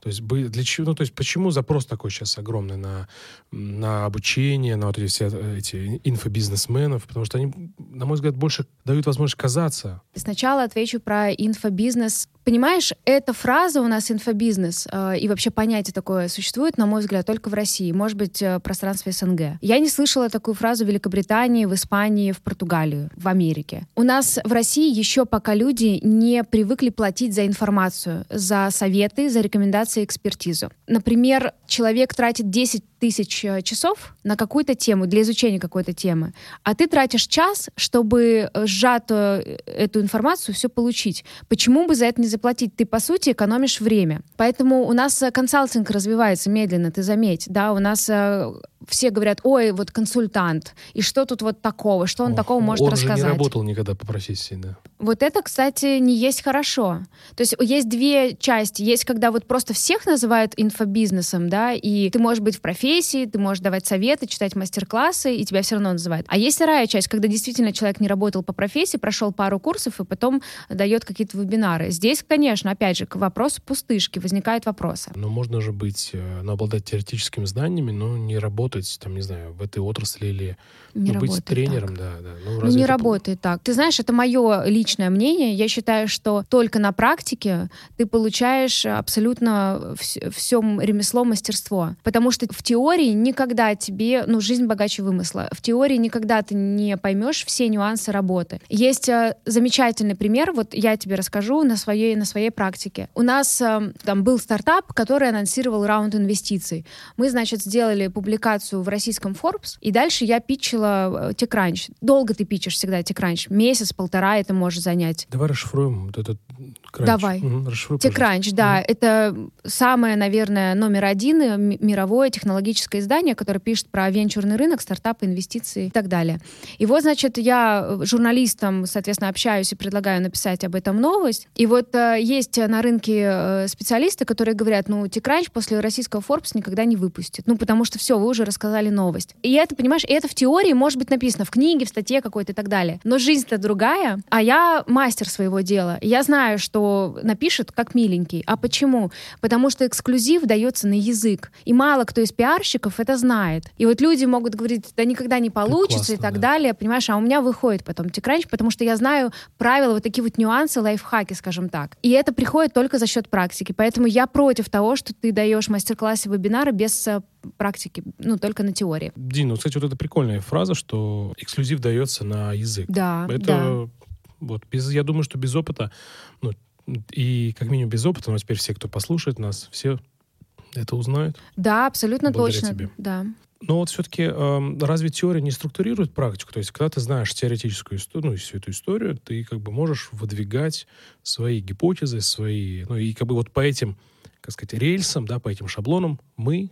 [SPEAKER 2] то есть, для чего, ну, то есть почему запрос такой сейчас огромный на, на обучение, на вот эти все эти инфобизнесменов? Потому что они, на мой взгляд, больше дают возможность казаться.
[SPEAKER 1] Сначала отвечу про инфобизнес. Понимаешь, эта фраза у нас инфобизнес э, и вообще понятие такое существует, на мой взгляд, только в России, может быть, э, пространстве СНГ. Я не слышала такую фразу в Великобритании, в Испании, в Португалию, в Америке. У нас в России еще пока люди не привыкли платить за информацию, за советы, за рекомендации рекомендации экспертизу. Например, человек тратит 10 тысяч э, часов на какую-то тему, для изучения какой-то темы, а ты тратишь час, чтобы э, сжатую э, эту информацию все получить. Почему бы за это не заплатить? Ты, по сути, экономишь время. Поэтому у нас консалтинг развивается медленно, ты заметь. Да, у нас все говорят, ой, вот консультант, и что тут вот такого, что он О, такого может
[SPEAKER 2] он
[SPEAKER 1] рассказать?
[SPEAKER 2] Он не работал никогда по профессии, да.
[SPEAKER 1] Вот это, кстати, не есть хорошо. То есть есть две части. Есть, когда вот просто всех называют инфобизнесом, да, и ты можешь быть в профессии, ты можешь давать советы, читать мастер-классы, и тебя все равно называют. А есть вторая часть, когда действительно человек не работал по профессии, прошел пару курсов и потом дает какие-то вебинары. Здесь, конечно, опять же, к вопросу пустышки возникают вопросы.
[SPEAKER 2] Но можно же быть, э, ну, обладать теоретическими знаниями, но не работать, там, не знаю, в этой отрасли или не ну, быть тренером, так. да, да.
[SPEAKER 1] Ну, ну не работает так. Ты знаешь, это мое личное мнение. Я считаю, что только на практике ты получаешь абсолютно вс- всем ремесло, мастерство. Потому что в теории никогда тебе, ну, жизнь богаче вымысла. В теории никогда ты не поймешь все нюансы работы. Есть э, замечательный пример, вот я тебе расскажу на своей, на своей практике. У нас э, там был стартап, который анонсировал раунд инвестиций. Мы, значит, сделали публикацию в российском Forbes, и дальше я питчила э, TechCrunch. Долго ты пичешь всегда TechCrunch. Месяц, полтора это может занять.
[SPEAKER 2] Давай расшифруем вот этот
[SPEAKER 1] Crunch. Давай. Угу, TechCrunch, да. Угу. Это самое, наверное, номер один э, мировое технологическое издание, которое пишет про венчурный рынок, стартапы, инвестиции и так далее. И вот, значит, я э, журналистам, соответственно, общаюсь и предлагаю написать об этом новость. И вот есть на рынке специалисты, которые говорят, ну, TechCrunch после российского Forbes никогда не выпустит. Ну, потому что все, вы уже рассказали новость. И это, понимаешь, это в теории может быть написано в книге, в статье какой-то и так далее. Но жизнь-то другая, а я мастер своего дела. Я знаю, что напишут как миленький. А почему? Потому что эксклюзив дается на язык. И мало кто из пиарщиков это знает. И вот люди могут говорить, да никогда не получится классно, и так да. далее, понимаешь? А у меня выходит потом TechCrunch, потому что я знаю правила, вот такие вот нюансы, лайфхаки, скажем так. И это приходит только за счет практики. Поэтому я против того, что ты даешь мастер-классы, вебинары без э, практики, ну, только на теории.
[SPEAKER 2] Дин, ну, кстати, вот эта прикольная фраза, что эксклюзив дается на язык.
[SPEAKER 1] Да,
[SPEAKER 2] Это,
[SPEAKER 1] да.
[SPEAKER 2] вот, без, я думаю, что без опыта, ну, и как минимум без опыта, но теперь все, кто послушает нас, все это узнают.
[SPEAKER 1] Да, абсолютно точно. Тебе. Да.
[SPEAKER 2] Но вот все-таки э, разве теория не структурирует практику? То есть, когда ты знаешь теоретическую историю, ну, всю эту историю, ты как бы можешь выдвигать свои гипотезы, свои... Ну, и как бы вот по этим, как сказать, рельсам, да, по этим шаблонам мы,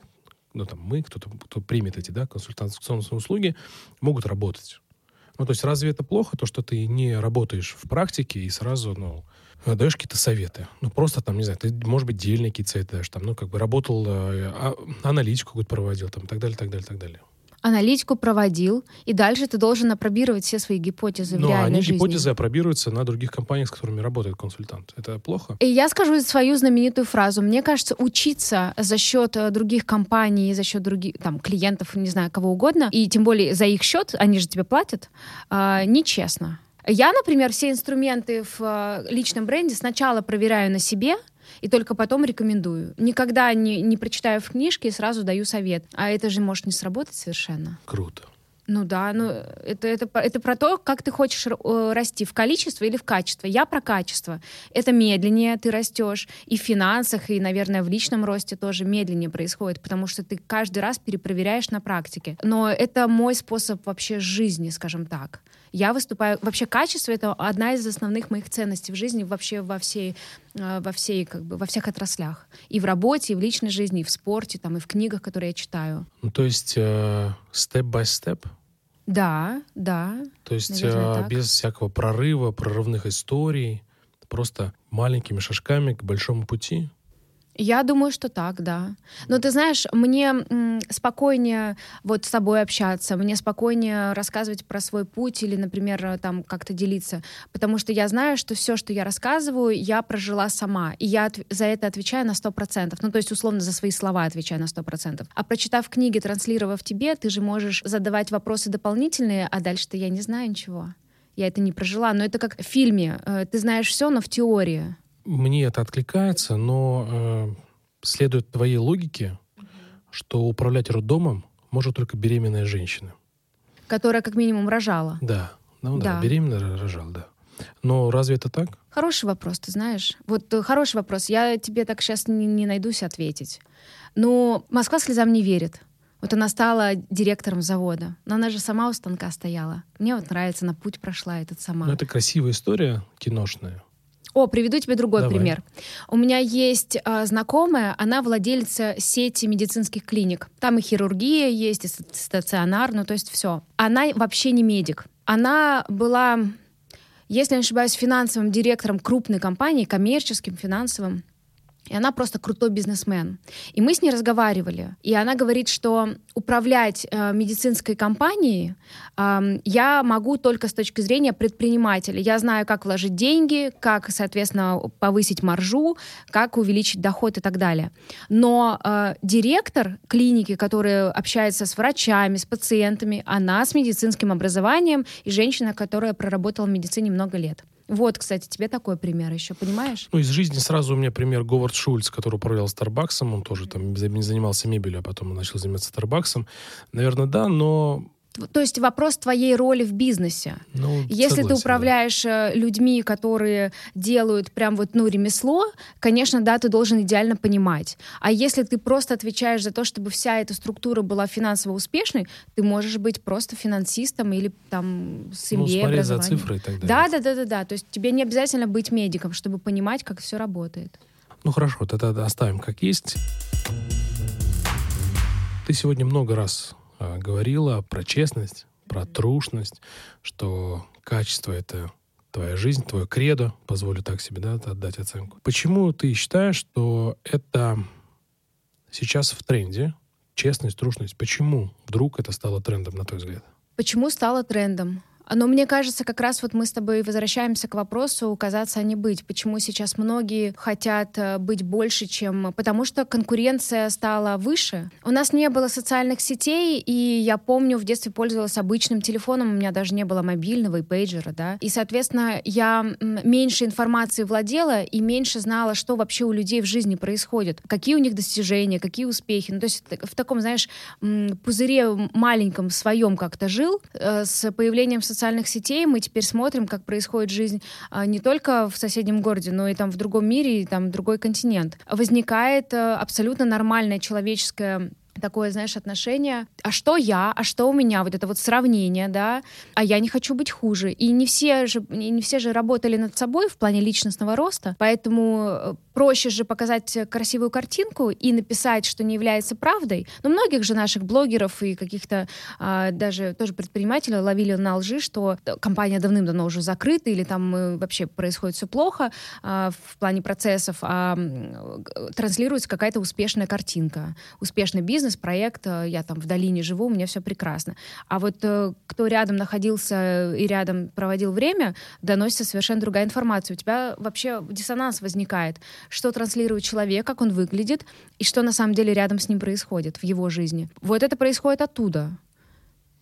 [SPEAKER 2] ну, там, мы, кто-то, кто примет эти, да, консультационные услуги, могут работать. Ну, то есть, разве это плохо, то, что ты не работаешь в практике и сразу, ну, даешь какие-то советы. Ну, просто там, не знаю, ты, может быть, дельные какие-то советы даешь, там, ну, как бы работал, э, а, аналитику какую-то проводил, там, и так далее, так далее, так далее.
[SPEAKER 1] Аналитику проводил, и дальше ты должен опробировать все свои гипотезы
[SPEAKER 2] Но
[SPEAKER 1] в реальной
[SPEAKER 2] они
[SPEAKER 1] жизни.
[SPEAKER 2] гипотезы опробируются на других компаниях, с которыми работает консультант. Это плохо?
[SPEAKER 1] И я скажу свою знаменитую фразу. Мне кажется, учиться за счет э, других компаний, за счет других там клиентов, не знаю, кого угодно, и тем более за их счет, они же тебе платят, э, нечестно. Я, например, все инструменты в э, личном бренде сначала проверяю на себе, и только потом рекомендую. Никогда не, не прочитаю в книжке и сразу даю совет. А это же может не сработать совершенно.
[SPEAKER 2] Круто.
[SPEAKER 1] Ну да, ну это, это, это про то, как ты хочешь расти, в количество или в качество. Я про качество. Это медленнее ты растешь. И в финансах, и, наверное, в личном росте тоже медленнее происходит, потому что ты каждый раз перепроверяешь на практике. Но это мой способ вообще жизни, скажем так. Я выступаю... Вообще качество — это одна из основных моих ценностей в жизни вообще во всей, э, во всей, как бы, во всех отраслях. И в работе, и в личной жизни, и в спорте, там, и в книгах, которые я читаю.
[SPEAKER 2] Ну, то есть степ-бай-степ? Э,
[SPEAKER 1] да, да.
[SPEAKER 2] То есть э, без всякого прорыва, прорывных историй, просто маленькими шажками к большому пути?
[SPEAKER 1] Я думаю, что так, да. Но ты знаешь, мне м, спокойнее вот с тобой общаться, мне спокойнее рассказывать про свой путь или, например, там как-то делиться, потому что я знаю, что все, что я рассказываю, я прожила сама, и я за это отвечаю на сто процентов. Ну, то есть, условно, за свои слова отвечаю на сто процентов. А прочитав книги, транслировав тебе, ты же можешь задавать вопросы дополнительные, а дальше-то я не знаю ничего. Я это не прожила. Но это как в фильме. Э, ты знаешь все, но в теории
[SPEAKER 2] мне это откликается, но э, следует твоей логике, что управлять роддомом может только беременная женщина.
[SPEAKER 1] Которая как минимум рожала.
[SPEAKER 2] Да, ну да, да беременная рожала, да. Но разве это так?
[SPEAKER 1] Хороший вопрос, ты знаешь. Вот э, хороший вопрос. Я тебе так сейчас не, не найдусь ответить. Но Москва слезам не верит. Вот она стала директором завода. Но она же сама у станка стояла. Мне вот нравится, на путь прошла этот сама.
[SPEAKER 2] Ну, это красивая история киношная.
[SPEAKER 1] О, приведу тебе другой Давай. пример. У меня есть э, знакомая, она владельца сети медицинских клиник. Там и хирургия есть, и стационар, ну то есть все. Она вообще не медик. Она была, если не ошибаюсь, финансовым директором крупной компании, коммерческим, финансовым. И она просто крутой бизнесмен. И мы с ней разговаривали. И она говорит, что управлять э, медицинской компанией э, я могу только с точки зрения предпринимателя. Я знаю, как вложить деньги, как, соответственно, повысить маржу, как увеличить доход и так далее. Но э, директор клиники, который общается с врачами, с пациентами, она с медицинским образованием и женщина, которая проработала в медицине много лет. Вот, кстати, тебе такой пример еще, понимаешь?
[SPEAKER 2] Ну, из жизни сразу у меня пример Говард Шульц, который управлял Старбаксом. Он тоже там занимался мебелью, а потом начал заниматься Старбаксом. Наверное, да, но
[SPEAKER 1] то есть вопрос твоей роли в бизнесе.
[SPEAKER 2] Ну,
[SPEAKER 1] Если
[SPEAKER 2] согласен,
[SPEAKER 1] ты управляешь
[SPEAKER 2] да.
[SPEAKER 1] Э, людьми, которые делают прям вот, ну, ремесло, конечно, да, ты должен идеально понимать. А если ты просто отвечаешь за то, чтобы вся эта структура была финансово успешной, ты можешь быть просто финансистом или там с
[SPEAKER 2] ну,
[SPEAKER 1] MBA
[SPEAKER 2] за цифры и так далее.
[SPEAKER 1] Да, да, да, да, да. То есть тебе не обязательно быть медиком, чтобы понимать, как все работает.
[SPEAKER 2] Ну хорошо, тогда оставим как есть. Ты сегодня много раз говорила про честность, про трушность, что качество — это твоя жизнь, твое кредо, позволю так себе да, отдать оценку. Почему ты считаешь, что это сейчас в тренде, честность, трушность? Почему вдруг это стало трендом, на твой взгляд?
[SPEAKER 1] Почему стало трендом? Но мне кажется, как раз вот мы с тобой возвращаемся к вопросу казаться, а не быть. Почему сейчас многие хотят э, быть больше, чем... Потому что конкуренция стала выше. У нас не было социальных сетей, и я помню, в детстве пользовалась обычным телефоном, у меня даже не было мобильного и пейджера, да. И, соответственно, я меньше информации владела и меньше знала, что вообще у людей в жизни происходит, какие у них достижения, какие успехи. Ну, то есть в таком, знаешь, пузыре маленьком своем как-то жил. Э, с появлением социальных социальных сетей мы теперь смотрим, как происходит жизнь а, не только в соседнем городе, но и там в другом мире, и там другой континент. Возникает а, абсолютно нормальная человеческая такое, знаешь, отношение, а что я, а что у меня, вот это вот сравнение, да, а я не хочу быть хуже. И не все же, не все же работали над собой в плане личностного роста, поэтому э, проще же показать красивую картинку и написать, что не является правдой. Но многих же наших блогеров и каких-то а, даже тоже предпринимателей ловили на лжи, что компания давным-давно уже закрыта или там э, вообще происходит все плохо а, в плане процессов, а транслируется какая-то успешная картинка, успешный бизнес, проект, э, я там в долине живу, у меня все прекрасно. А вот э, кто рядом находился и рядом проводил время, доносится совершенно другая информация. У тебя вообще диссонанс возникает что транслирует человек, как он выглядит, и что на самом деле рядом с ним происходит в его жизни. Вот это происходит оттуда.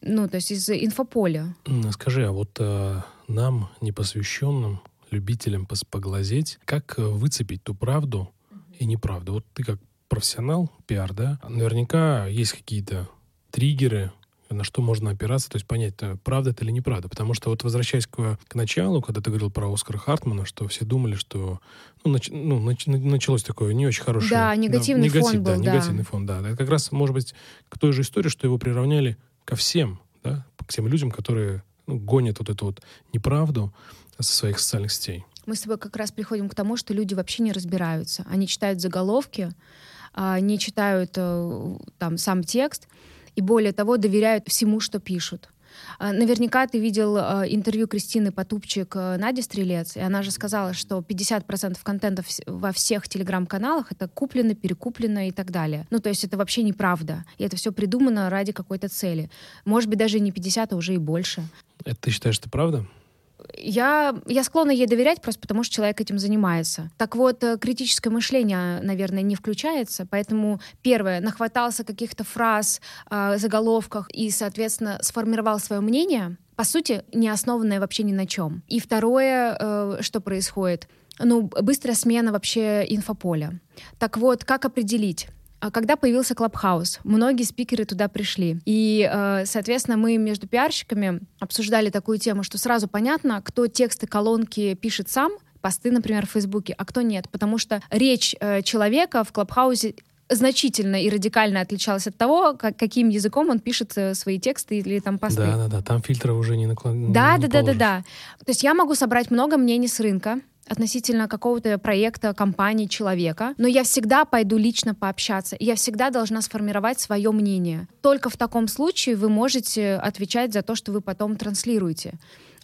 [SPEAKER 1] Ну, то есть из инфополя.
[SPEAKER 2] Скажи, а вот э, нам, непосвященным, любителям поглазеть, как э, выцепить ту правду и неправду? Вот ты как профессионал, пиар, да, наверняка есть какие-то триггеры, на что можно опираться, то есть понять, э, правда это или неправда. Потому что вот возвращаясь к, к началу, когда ты говорил про Оскара Хартмана, что все думали, что ну, нач, ну, нач, началось такое не очень хорошее...
[SPEAKER 1] Да, негативный да, негатив, фон был,
[SPEAKER 2] да. Негативный фон, да. Это как раз, может быть, к той же истории, что его приравняли ко всем, да, к тем людям, которые ну, гонят вот эту вот неправду со своих социальных сетей.
[SPEAKER 1] Мы с тобой как раз приходим к тому, что люди вообще не разбираются. Они читают заголовки, не читают э, там сам текст, и более того, доверяют всему, что пишут. А, наверняка ты видел а, интервью Кристины Потупчик э, Нади Стрелец, и она же сказала, что 50% контента во всех телеграм-каналах это куплено, перекуплено и так далее. Ну, то есть это вообще неправда. И это все придумано ради какой-то цели. Может быть, даже не 50, а уже и больше.
[SPEAKER 2] Это ты считаешь, это правда?
[SPEAKER 1] Я, я склонна ей доверять просто потому, что человек этим занимается. Так вот, э, критическое мышление, наверное, не включается, поэтому, первое, нахватался каких-то фраз, э, заголовках и, соответственно, сформировал свое мнение, по сути, не основанное вообще ни на чем. И второе, э, что происходит, ну, быстрая смена вообще инфополя. Так вот, как определить? А когда появился Клабхаус, многие спикеры туда пришли. И, э, соответственно, мы между пиарщиками обсуждали такую тему, что сразу понятно, кто тексты колонки пишет сам, посты, например, в Фейсбуке, а кто нет. Потому что речь э, человека в Клабхаусе значительно и радикально отличалась от того, как, каким языком он пишет э, свои тексты или там посты.
[SPEAKER 2] Да, да, да. Там фильтры уже не накладывают.
[SPEAKER 1] Да, да, да, да, да. То есть я могу собрать много мнений с рынка, относительно какого-то проекта, компании, человека, но я всегда пойду лично пообщаться, и я всегда должна сформировать свое мнение. Только в таком случае вы можете отвечать за то, что вы потом транслируете.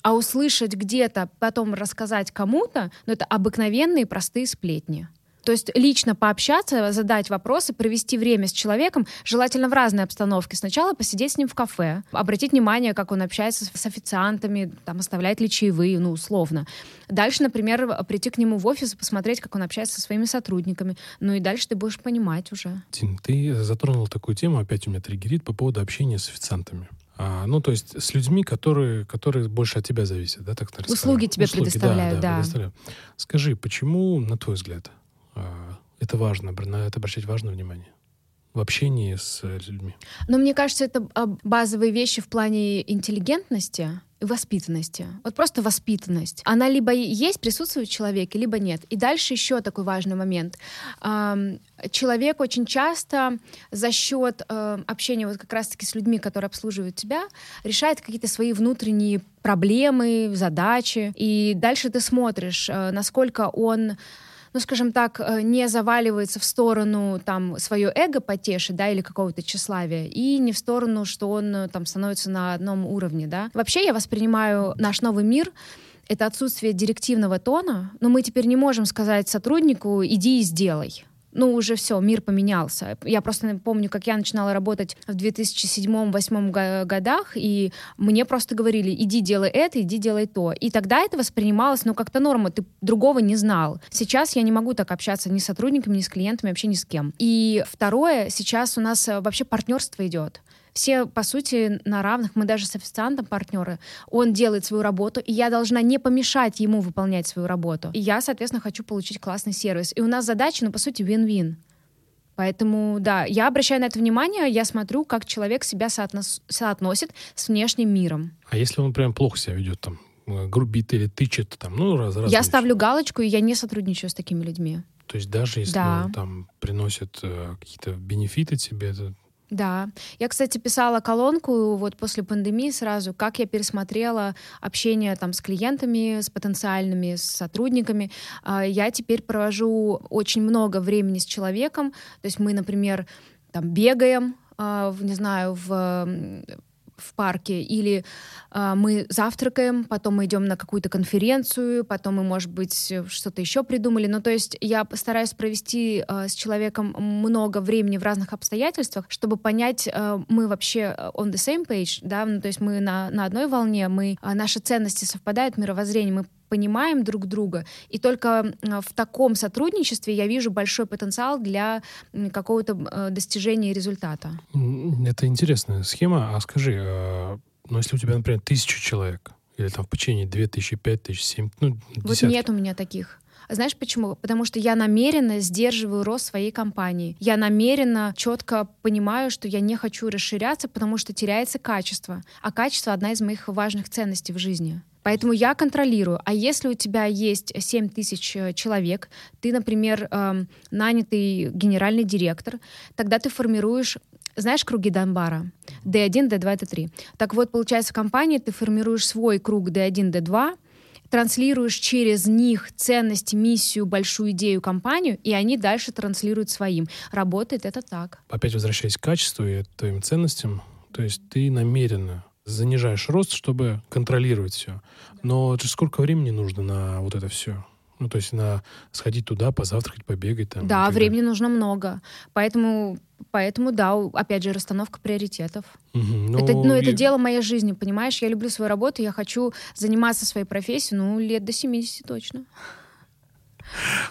[SPEAKER 1] А услышать где-то, потом рассказать кому-то, ну, это обыкновенные простые сплетни. То есть лично пообщаться, задать вопросы, провести время с человеком, желательно в разной обстановке. Сначала посидеть с ним в кафе, обратить внимание, как он общается с официантами, там, оставляет ли чаевые, ну, условно. Дальше, например, прийти к нему в офис и посмотреть, как он общается со своими сотрудниками. Ну и дальше ты будешь понимать уже.
[SPEAKER 2] Тим, ты затронул такую тему, опять у меня триггерит, по поводу общения с официантами. А, ну, то есть с людьми, которые, которые больше от тебя зависят, да, так
[SPEAKER 1] Услуги тебе Услуги, предоставляют, да. да. Предоставляю.
[SPEAKER 2] Скажи, почему, на твой взгляд, это важно, на это обращать важное внимание в общении с людьми.
[SPEAKER 1] Но мне кажется, это а, базовые вещи в плане интеллигентности и воспитанности. Вот просто воспитанность. Она либо есть, присутствует в человеке, либо нет. И дальше еще такой важный момент. Человек очень часто за счет э, общения вот как раз-таки с людьми, которые обслуживают тебя, решает какие-то свои внутренние проблемы, задачи. И дальше ты смотришь, э, насколько он ну, скажем так, э, не заваливается в сторону там свое эго потешить, да, или какого-то тщеславия, и не в сторону, что он э, там становится на одном уровне, да. Вообще я воспринимаю наш новый мир это отсутствие директивного тона, но мы теперь не можем сказать сотруднику «иди и сделай» ну, уже все, мир поменялся. Я просто помню, как я начинала работать в 2007-2008 годах, и мне просто говорили, иди делай это, иди делай то. И тогда это воспринималось, ну, как-то норма, ты другого не знал. Сейчас я не могу так общаться ни с сотрудниками, ни с клиентами, вообще ни с кем. И второе, сейчас у нас э, вообще партнерство идет все, по сути, на равных. Мы даже с официантом партнеры. Он делает свою работу, и я должна не помешать ему выполнять свою работу. И я, соответственно, хочу получить классный сервис. И у нас задача, ну, по сути, вин-вин. Поэтому, да, я обращаю на это внимание, я смотрю, как человек себя соотнос- соотносит с внешним миром.
[SPEAKER 2] А если он прям плохо себя ведет, там, э, грубит или тычет, там, ну, раз, раз.
[SPEAKER 1] Я ставлю галочку, и я не сотрудничаю с такими людьми.
[SPEAKER 2] То есть даже если
[SPEAKER 1] да.
[SPEAKER 2] он там приносит э, какие-то бенефиты тебе, это
[SPEAKER 1] Да. Я, кстати, писала колонку вот после пандемии сразу, как я пересмотрела общение там с клиентами, с потенциальными, с сотрудниками. А, я теперь провожу очень много времени с человеком. То есть мы, например, там бегаем, а, не знаю, в в парке, или э, мы завтракаем, потом мы идем на какую-то конференцию, потом мы, может быть, что-то еще придумали. Ну, то есть я стараюсь провести э, с человеком много времени в разных обстоятельствах, чтобы понять, э, мы вообще on the same page, да, ну, то есть мы на, на одной волне, мы, э, наши ценности совпадают, мировоззрение, мы понимаем друг друга. И только в таком сотрудничестве я вижу большой потенциал для какого-то э, достижения результата.
[SPEAKER 2] Это интересная схема. А скажи, э, ну если у тебя, например, тысяча человек, или там в подчинении две тысячи, пять тысяч, семь, ну,
[SPEAKER 1] десятки. Вот нет у меня таких. Знаешь почему? Потому что я намеренно сдерживаю рост своей компании. Я намеренно четко понимаю, что я не хочу расширяться, потому что теряется качество. А качество — одна из моих важных ценностей в жизни. Поэтому я контролирую. А если у тебя есть 7 тысяч э, человек, ты, например, эм, нанятый генеральный директор, тогда ты формируешь знаешь круги Донбара? D1, D2, D3. Так вот, получается, в компании ты формируешь свой круг D1, D2, транслируешь через них ценность, миссию, большую идею, компанию, и они дальше транслируют своим. Работает это так.
[SPEAKER 2] Опять возвращаясь к качеству и твоим ценностям, то есть ты намеренно занижаешь рост, чтобы контролировать все. Но сколько времени нужно на вот это все? Ну, то есть на сходить туда, позавтракать, побегать там.
[SPEAKER 1] Да, времени нужно много. Поэтому, поэтому, да, опять же, расстановка приоритетов. Угу, ну, это, ну, это и... дело моей жизни, понимаешь? Я люблю свою работу, я хочу заниматься своей профессией, ну, лет до 70 точно.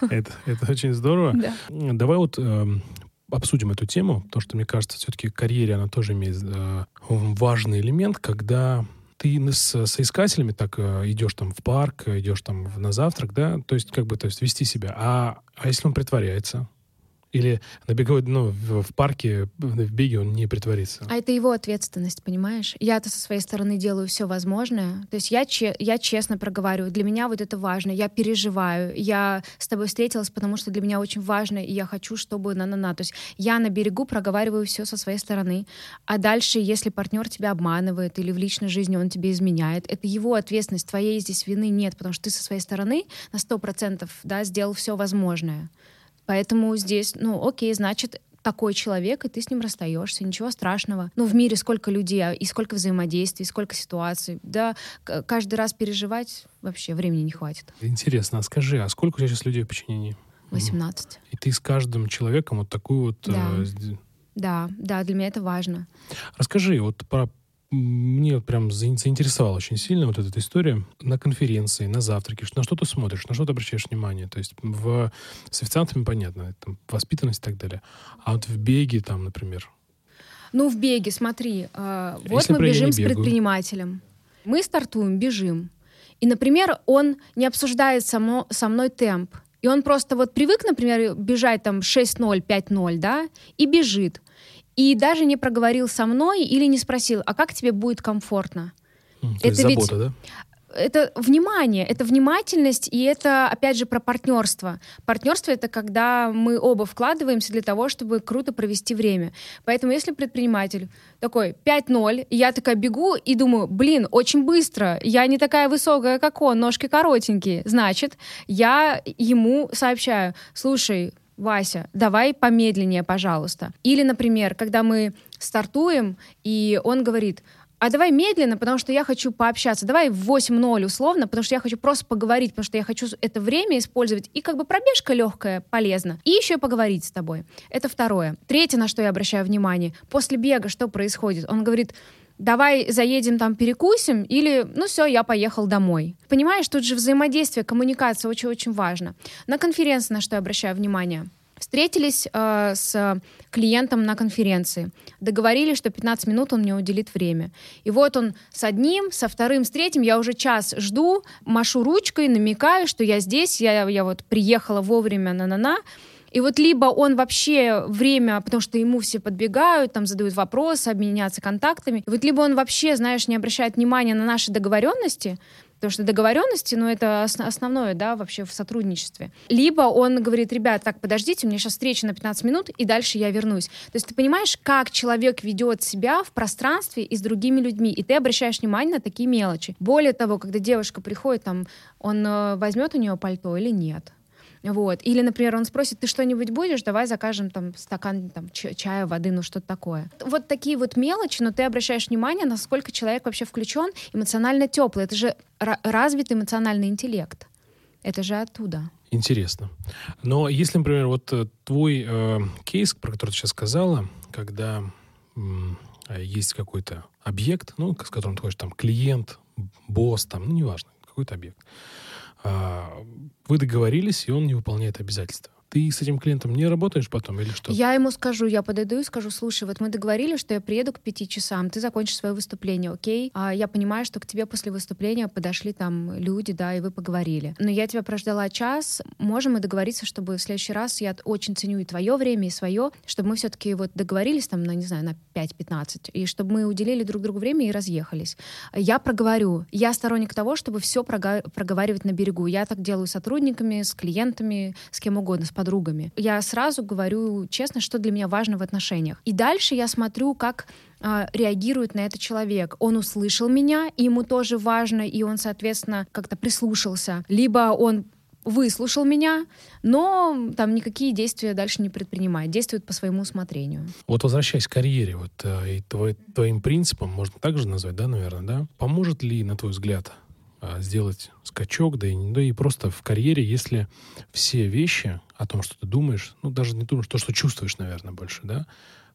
[SPEAKER 1] *laughs*
[SPEAKER 2] Это, это очень здорово. Да. Давай вот э, обсудим эту тему, потому что, мне кажется, все-таки карьере она тоже имеет э, важный элемент, когда ты с соискателями так э, идешь там в парк, идешь там на завтрак, да, то есть как бы, то есть вести себя. А, а если он притворяется? Или на беговой, ну, в, парке, в беге он не притворится.
[SPEAKER 1] А это его ответственность, понимаешь? Я-то со своей стороны делаю все возможное. То есть я, че, я честно проговариваю. Для меня вот это важно. Я переживаю. Я с тобой встретилась, потому что для меня очень важно, и я хочу, чтобы на-на-на. То есть я на берегу проговариваю все со своей стороны. А дальше, если партнер тебя обманывает или в личной жизни он тебе изменяет, это его ответственность. Твоей здесь вины нет, потому что ты со своей стороны на сто процентов да, сделал все возможное. Поэтому здесь, ну, окей, значит, такой человек, и ты с ним расстаешься, ничего страшного. Ну, в мире сколько людей, а, и сколько взаимодействий, сколько ситуаций. Да, каждый раз переживать вообще времени не хватит.
[SPEAKER 2] Интересно, а скажи, а сколько у тебя сейчас людей в подчинении?
[SPEAKER 1] 18.
[SPEAKER 2] И ты с каждым человеком вот такую вот...
[SPEAKER 1] Да. Э, да, да, для меня это важно.
[SPEAKER 2] Расскажи вот про мне прям заинтересовала очень сильно вот эта история на конференции, на завтраке, на что ты смотришь, на что ты обращаешь внимание. То есть в, с официантами понятно, там, воспитанность и так далее. А вот в беге там, например?
[SPEAKER 1] Ну, в беге, смотри, э, вот Если мы бежим с предпринимателем. Мы стартуем, бежим. И, например, он не обсуждает само, со мной темп. И он просто вот привык, например, бежать там 6-0, 5-0, да, и бежит и даже не проговорил со мной или не спросил, а как тебе будет комфортно?
[SPEAKER 2] Mm, это есть ведь... да?
[SPEAKER 1] это внимание, это внимательность, и это, опять же, про партнерство. Партнерство — это когда мы оба вкладываемся для того, чтобы круто провести время. Поэтому если предприниматель такой 5-0, я такая бегу и думаю, блин, очень быстро, я не такая высокая, как он, ножки коротенькие, значит, я ему сообщаю, слушай, Вася, давай помедленнее, пожалуйста. Или, например, когда мы стартуем, и он говорит, а давай медленно, потому что я хочу пообщаться. Давай в 8.0 условно, потому что я хочу просто поговорить, потому что я хочу это время использовать. И как бы пробежка легкая, полезна. И еще поговорить с тобой. Это второе. Третье, на что я обращаю внимание. После бега что происходит? Он говорит, давай заедем там перекусим, или ну все, я поехал домой. Понимаешь, тут же взаимодействие, коммуникация очень-очень важно. На конференции, на что я обращаю внимание, Встретились э, с клиентом на конференции. Договорились, что 15 минут он мне уделит время. И вот он с одним, со вторым, с третьим. Я уже час жду, машу ручкой, намекаю, что я здесь, я, я вот приехала вовремя, на-на-на. И вот либо он вообще время, потому что ему все подбегают, там задают вопросы, обменяться контактами. И вот либо он вообще, знаешь, не обращает внимания на наши договоренности, Потому что договоренности, ну, это основное, да, вообще в сотрудничестве. Либо он говорит, ребят, так, подождите, у меня сейчас встреча на 15 минут, и дальше я вернусь. То есть ты понимаешь, как человек ведет себя в пространстве и с другими людьми, и ты обращаешь внимание на такие мелочи. Более того, когда девушка приходит, там, он э, возьмет у нее пальто или нет. Вот. Или, например, он спросит, ты что-нибудь будешь? Давай закажем там стакан там, чая, воды, ну что-то такое. Вот такие вот мелочи, но ты обращаешь внимание, насколько человек вообще включен, эмоционально теплый. Это же развитый эмоциональный интеллект. Это же оттуда.
[SPEAKER 2] Интересно. Но если, например, вот э, твой э, кейс, про который ты сейчас сказала, когда э, есть какой-то объект, ну, с которым ты хочешь, там, клиент, босс, там, ну, неважно, какой-то объект, вы договорились, и он не выполняет обязательства. Ты с этим клиентом не работаешь потом или что?
[SPEAKER 1] Я ему скажу, я подойду и скажу, слушай, вот мы договорились, что я приеду к пяти часам, ты закончишь свое выступление, окей? А я понимаю, что к тебе после выступления подошли там люди, да, и вы поговорили. Но я тебя прождала час, можем мы договориться, чтобы в следующий раз, я очень ценю и твое время, и свое, чтобы мы все-таки вот договорились там, на, не знаю, на 5-15, и чтобы мы уделили друг другу время и разъехались. Я проговорю. Я сторонник того, чтобы все проговаривать на берегу. Я так делаю с сотрудниками, с клиентами, с кем угодно, с подругами. Я сразу говорю честно, что для меня важно в отношениях. И дальше я смотрю, как э, реагирует на это человек. Он услышал меня, и ему тоже важно, и он, соответственно, как-то прислушался. Либо он выслушал меня, но там никакие действия дальше не предпринимает, действует по своему усмотрению.
[SPEAKER 2] Вот возвращаясь к карьере, вот э, и твой, твоим принципам, можно так же назвать, да, наверное, да? Поможет ли, на твой взгляд, а, сделать скачок, да и, да и просто в карьере, если все вещи о том, что ты думаешь, ну, даже не думаешь, то, что чувствуешь, наверное, больше, да, а,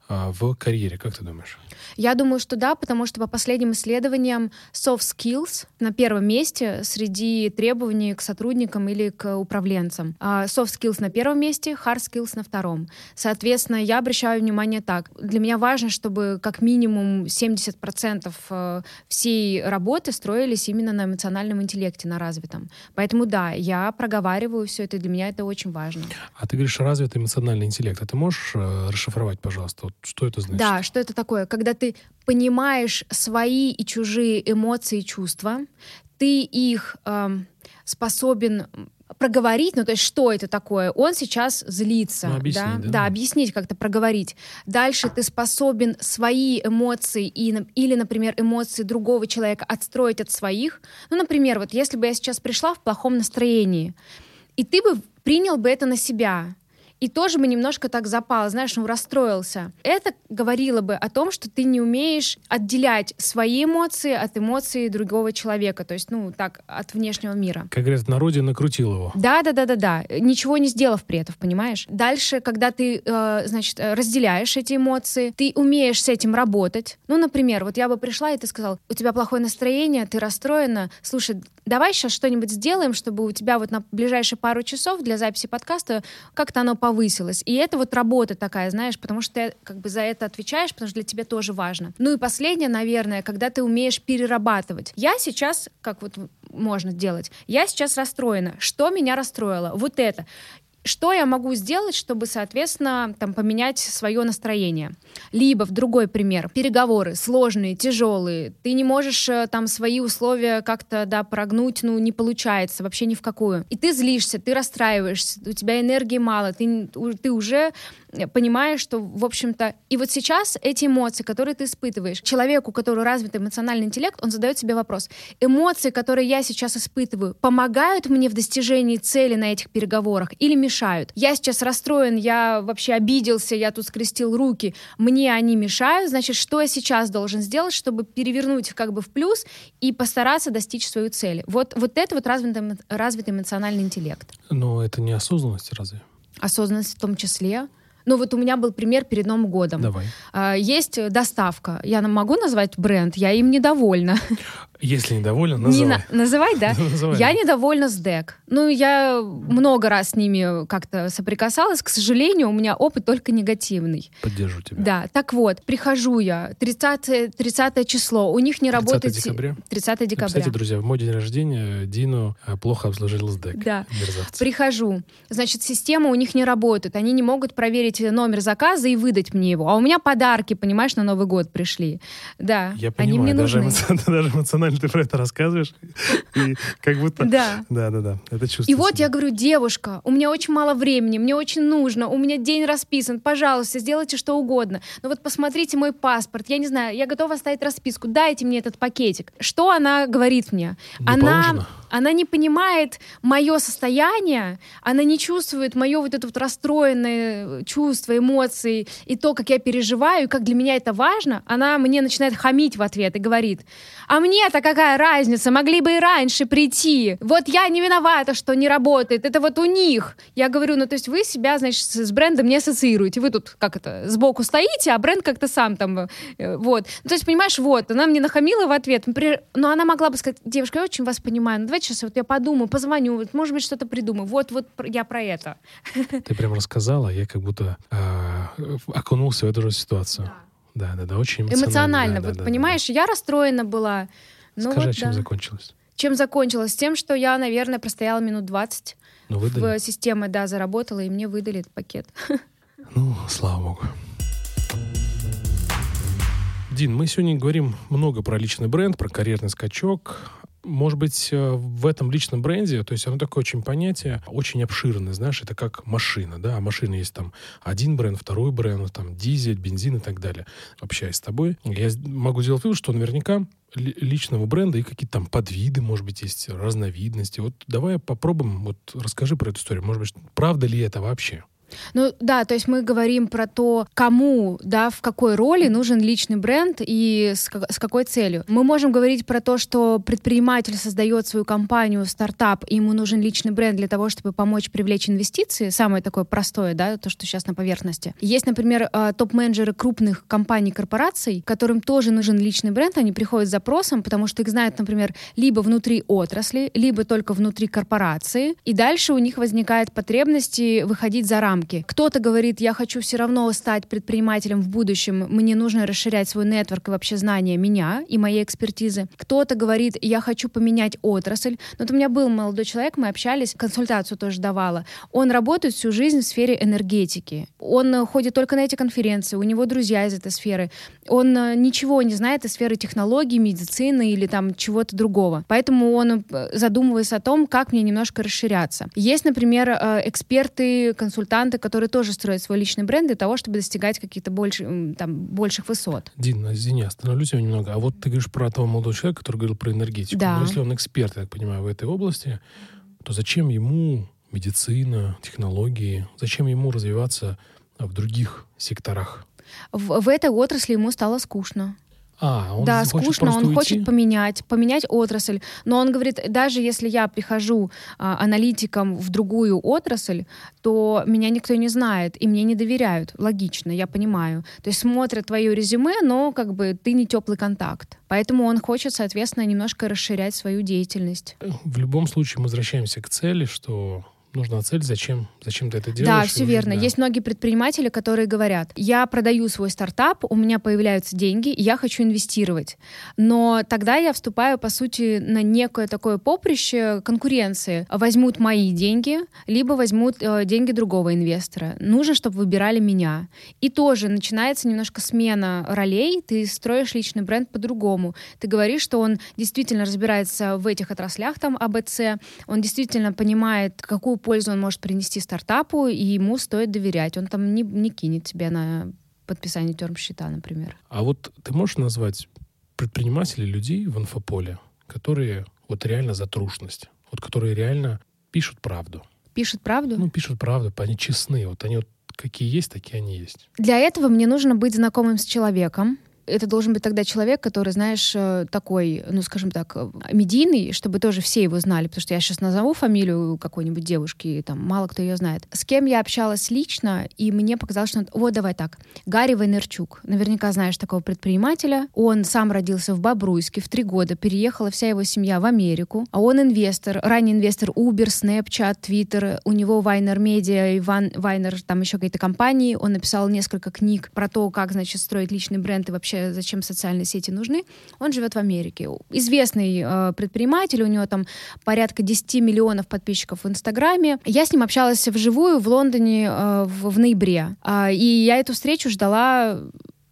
[SPEAKER 2] в карьере, как ты думаешь?
[SPEAKER 1] Я думаю, что да, потому что по последним исследованиям soft skills на первом месте среди требований к сотрудникам или к управленцам. А soft skills на первом месте, hard skills на втором. Соответственно, я обращаю внимание так. Для меня важно, чтобы как минимум 70% э, всей работы строились именно на эмоциональном интеллекте, на развитом. Поэтому да, я проговариваю все это, для меня это очень важно.
[SPEAKER 2] А ты говоришь развитый эмоциональный интеллект. А ты можешь э, расшифровать, пожалуйста, вот что это значит?
[SPEAKER 1] Да, что это такое? Когда ты понимаешь свои и чужие эмоции и чувства, ты их эм, способен проговорить, ну то есть что это такое? Он сейчас злится, ну, объяснить, да? Да, да, объяснить как-то, проговорить. Дальше ты способен свои эмоции и, или, например, эмоции другого человека отстроить от своих. Ну, например, вот если бы я сейчас пришла в плохом настроении, и ты бы принял бы это на себя, и тоже бы немножко так запал, знаешь, ну, расстроился. Это говорило бы о том, что ты не умеешь отделять свои эмоции от эмоций другого человека, то есть, ну, так, от внешнего мира.
[SPEAKER 2] Как говорят, в народе накрутил его.
[SPEAKER 1] Да, да, да, да, да. Ничего не сделав при этом, понимаешь? Дальше, когда ты, э, значит, разделяешь эти эмоции, ты умеешь с этим работать. Ну, например, вот я бы пришла, и ты сказал, у тебя плохое настроение, ты расстроена, слушай, давай сейчас что-нибудь сделаем, чтобы у тебя вот на ближайшие пару часов для записи подкаста как-то оно повысилось. И это вот работа такая, знаешь, потому что ты как бы за это отвечаешь, потому что для тебя тоже важно. Ну и последнее, наверное, когда ты умеешь перерабатывать. Я сейчас, как вот можно делать, я сейчас расстроена. Что меня расстроило? Вот это что я могу сделать, чтобы, соответственно, там, поменять свое настроение. Либо, в другой пример, переговоры сложные, тяжелые, ты не можешь э, там свои условия как-то, да, прогнуть, ну, не получается вообще ни в какую. И ты злишься, ты расстраиваешься, у тебя энергии мало, ты, ты уже понимаешь, что, в общем-то, и вот сейчас эти эмоции, которые ты испытываешь, человеку, который развит эмоциональный интеллект, он задает себе вопрос, эмоции, которые я сейчас испытываю, помогают мне в достижении цели на этих переговорах или мешают? Я сейчас расстроен, я вообще обиделся, я тут скрестил руки, мне они мешают, значит, что я сейчас должен сделать, чтобы перевернуть их как бы в плюс и постараться достичь свою цель? Вот, вот это вот развитый, развитый эмоциональный интеллект.
[SPEAKER 2] Но это не осознанность разве?
[SPEAKER 1] Осознанность в том числе. Ну вот у меня был пример перед Новым годом.
[SPEAKER 2] Давай.
[SPEAKER 1] А, есть доставка. Я могу назвать бренд? Я им недовольна. *laughs*
[SPEAKER 2] Если недовольна, называй. Не на...
[SPEAKER 1] Называй, да? *laughs* называй. Я недовольна с ДЭК. Ну, я много раз с ними как-то соприкасалась. К сожалению, у меня опыт только негативный.
[SPEAKER 2] Поддержу тебя.
[SPEAKER 1] Да, так вот, прихожу я, 30, 30 число, у них не 30 работает... 30
[SPEAKER 2] декабря?
[SPEAKER 1] 30 декабря.
[SPEAKER 2] Кстати, друзья, в мой день рождения Дину э, плохо обслужили с ДЭК.
[SPEAKER 1] Да. Мерзавцы. Прихожу. Значит, система у них не работает. Они не могут проверить номер заказа и выдать мне его. А у меня подарки, понимаешь, на Новый год пришли. Да,
[SPEAKER 2] я понимаю, они мне
[SPEAKER 1] даже
[SPEAKER 2] нужны. *laughs* Даже эмоционально эмоционально ты про это рассказываешь. И как будто...
[SPEAKER 1] Да.
[SPEAKER 2] Да, да, да. Это чувство.
[SPEAKER 1] И вот я говорю, девушка, у меня очень мало времени, мне очень нужно, у меня день расписан, пожалуйста, сделайте что угодно. Но вот посмотрите мой паспорт, я не знаю, я готова оставить расписку, дайте мне этот пакетик. Что она говорит мне?
[SPEAKER 2] Не
[SPEAKER 1] она,
[SPEAKER 2] положено.
[SPEAKER 1] она не понимает мое состояние, она не чувствует мое вот это вот расстроенное чувство, эмоции и то, как я переживаю, и как для меня это важно. Она мне начинает хамить в ответ и говорит, а мне-то какая разница, могли бы и раньше прийти. Вот я не виновата, что не работает, это вот у них. Я говорю, ну то есть вы себя, значит, с брендом не ассоциируете, вы тут как это, сбоку стоите, а бренд как-то сам там, э, вот. Ну, то есть, понимаешь, вот, она мне нахамила в ответ, Например, но она могла бы сказать, девушка, я очень вас понимаю, ну давайте сейчас вот я подумаю, позвоню, вот, может быть, что-то придумаю. Вот, вот я про это.
[SPEAKER 2] Ты прям рассказала, я как будто а, окунулся в эту же ситуацию. Да, да, да, очень эмоционально.
[SPEAKER 1] Эмоционально,
[SPEAKER 2] да, да,
[SPEAKER 1] вот
[SPEAKER 2] да, да,
[SPEAKER 1] понимаешь, я расстроена была. Ну
[SPEAKER 2] Скажи,
[SPEAKER 1] вот,
[SPEAKER 2] чем
[SPEAKER 1] да.
[SPEAKER 2] закончилось?
[SPEAKER 1] Чем закончилось? Тем, что я, наверное, простояла минут 20
[SPEAKER 2] Ну, выдали?
[SPEAKER 1] в системе, да, заработала, и мне выдали этот пакет. *laughs*
[SPEAKER 2] Ну, слава богу. Дин, мы сегодня говорим много про личный бренд, про карьерный скачок. Может быть, э, в этом личном бренде, то есть оно такое очень понятие, очень обширное, знаешь, это как машина, да, а машина есть там один бренд, второй бренд, там дизель, бензин и так далее. Общаясь с тобой, я могу сделать вывод, что наверняка ли- личного бренда и какие-то там подвиды, может быть, есть разновидности. Вот давай попробуем, вот расскажи про эту историю. Может быть, правда ли это вообще?
[SPEAKER 1] Ну да, то есть мы говорим про то, кому, да, в какой роли нужен личный бренд и с, ка- с какой целью. Мы можем говорить про то, что предприниматель создает свою компанию, стартап, и ему нужен личный бренд для того, чтобы помочь привлечь инвестиции. Самое такое простое, да, то, что сейчас на поверхности. Есть, например, э, топ-менеджеры крупных компаний, корпораций, которым тоже нужен личный бренд. Они приходят с запросом, потому что их знают, например, либо внутри отрасли, либо только внутри корпорации. И дальше у них возникает потребность выходить за рамки. Кто-то говорит, я хочу все равно стать предпринимателем в будущем, мне нужно расширять свой нетворк и вообще знания меня и моей экспертизы. Кто-то говорит, я хочу поменять отрасль. Но вот у меня был молодой человек, мы общались, консультацию тоже давала. Он работает всю жизнь в сфере энергетики. Он ходит только на эти конференции, у него друзья из этой сферы. Он э, ничего не знает из сферы технологий, медицины или там чего-то другого. Поэтому он э, задумывается о том, как мне немножко расширяться. Есть, например, э, эксперты, консультанты, которые тоже строят свой личный бренд для того, чтобы достигать каких-то больше, там, больших высот.
[SPEAKER 2] Дин, извини, остановлюсь немного. А вот ты говоришь про того молодого человека, который говорил про энергетику.
[SPEAKER 1] Да.
[SPEAKER 2] Но если он эксперт, я так понимаю, в этой области, то зачем ему медицина, технологии? Зачем ему развиваться в других секторах?
[SPEAKER 1] В, в этой отрасли ему стало скучно.
[SPEAKER 2] А, он
[SPEAKER 1] да, скучно, он
[SPEAKER 2] уйти?
[SPEAKER 1] хочет поменять, поменять отрасль. Но он говорит, даже если я прихожу а, аналитиком в другую отрасль, то меня никто не знает и мне не доверяют. Логично, я понимаю. То есть смотрят твое резюме, но как бы ты не теплый контакт. Поэтому он хочет, соответственно, немножко расширять свою деятельность.
[SPEAKER 2] В любом случае мы возвращаемся к цели, что нужна цель, зачем, зачем ты это делаешь.
[SPEAKER 1] Да,
[SPEAKER 2] и
[SPEAKER 1] все
[SPEAKER 2] уже-
[SPEAKER 1] верно.
[SPEAKER 2] да.
[SPEAKER 1] Есть многие предприниматели, которые говорят, я продаю свой стартап, у меня появляются деньги, и я хочу инвестировать. Но тогда я вступаю, по сути, на некое такое поприще конкуренции. Возьмут мои деньги, либо возьмут э, деньги другого инвестора. Нужно, чтобы выбирали меня. И тоже начинается немножко смена ролей, ты строишь личный бренд по-другому. Ты говоришь, что он действительно разбирается в этих отраслях, там, АБЦ, он действительно понимает, какую пользу он может принести стартапу, и ему стоит доверять. Он там не, не кинет тебя на подписание терм-счета, например.
[SPEAKER 2] А вот ты можешь назвать предпринимателей, людей в инфополе, которые вот реально за трушность, вот которые реально пишут правду.
[SPEAKER 1] Пишет правду?
[SPEAKER 2] Ну, пишут правду, они честны. Вот они вот какие есть, такие они есть.
[SPEAKER 1] Для этого мне нужно быть знакомым с человеком. Это должен быть тогда человек, который, знаешь, э, такой, ну, скажем так, э, медийный, чтобы тоже все его знали, потому что я сейчас назову фамилию какой-нибудь девушки, и там мало кто ее знает. С кем я общалась лично, и мне показалось, что... Вот, давай так. Гарри Вайнерчук. Наверняка знаешь такого предпринимателя. Он сам родился в Бобруйске, в три года переехала вся его семья в Америку. А он инвестор, ранний инвестор Uber, Snapchat, Twitter. У него Вайнер Медиа, Иван Вайнер, там еще какие-то компании. Он написал несколько книг про то, как, значит, строить личный бренд и вообще зачем социальные сети нужны. Он живет в Америке. Известный э, предприниматель, у него там порядка 10 миллионов подписчиков в Инстаграме. Я с ним общалась вживую в Лондоне э, в, в ноябре. А, и я эту встречу ждала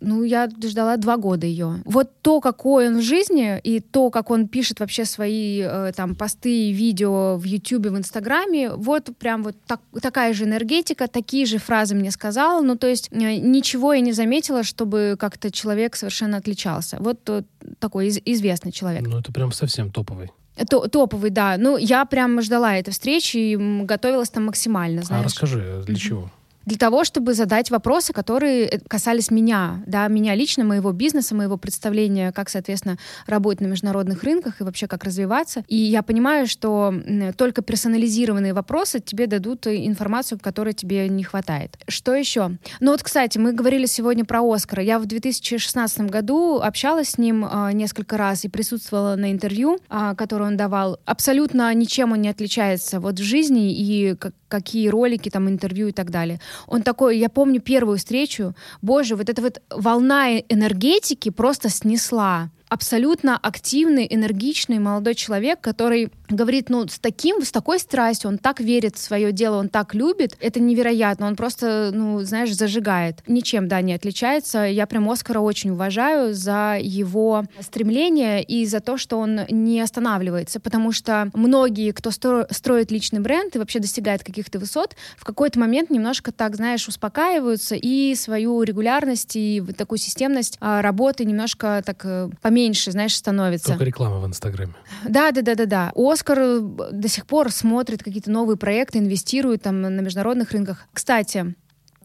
[SPEAKER 1] Ну, я ждала два года ее. Вот то, какой он в жизни, и то, как он пишет вообще свои э, там посты, видео в Ютубе, в Инстаграме, вот прям вот так, такая же энергетика, такие же фразы мне сказал. Ну, то есть э, ничего я не заметила, чтобы как-то человек совершенно отличался. Вот э, такой из- известный человек.
[SPEAKER 2] Ну, это прям совсем топовый.
[SPEAKER 1] топовый, да. Ну, я прям ждала этой встречи и готовилась там максимально,
[SPEAKER 2] А
[SPEAKER 1] знаешь.
[SPEAKER 2] расскажи, для чего?
[SPEAKER 1] Для того, чтобы задать вопросы, которые э, касались меня, да, меня лично, моего бизнеса, моего представления, как, соответственно, работать на международных рынках и вообще как развиваться. И я понимаю, что только персонализированные вопросы тебе дадут информацию, которой тебе не хватает. Что еще? Ну вот, кстати, мы говорили сегодня про Оскара. Я в 2016 году общалась с ним э, несколько раз и присутствовала на интервью, э, которое он давал. Абсолютно ничем он не отличается вот в жизни и как какие ролики, там, интервью и так далее. Он такой, я помню первую встречу, боже, вот эта вот волна энергетики просто снесла абсолютно активный, энергичный молодой человек, который говорит, ну, с таким, с такой страстью, он так верит в свое дело, он так любит, это невероятно, он просто, ну, знаешь, зажигает. Ничем, да, не отличается. Я прям Оскара очень уважаю за его стремление и за то, что он не останавливается, потому что многие, кто строит личный бренд и вообще достигает каких-то высот, в какой-то момент немножко так, знаешь, успокаиваются и свою регулярность и такую системность а, работы немножко так э, поменьше меньше, знаешь, становится.
[SPEAKER 2] Только реклама в Инстаграме.
[SPEAKER 1] Да, да, да, да, да. Оскар э, до сих пор смотрит какие-то новые проекты, инвестирует там на международных рынках. Кстати,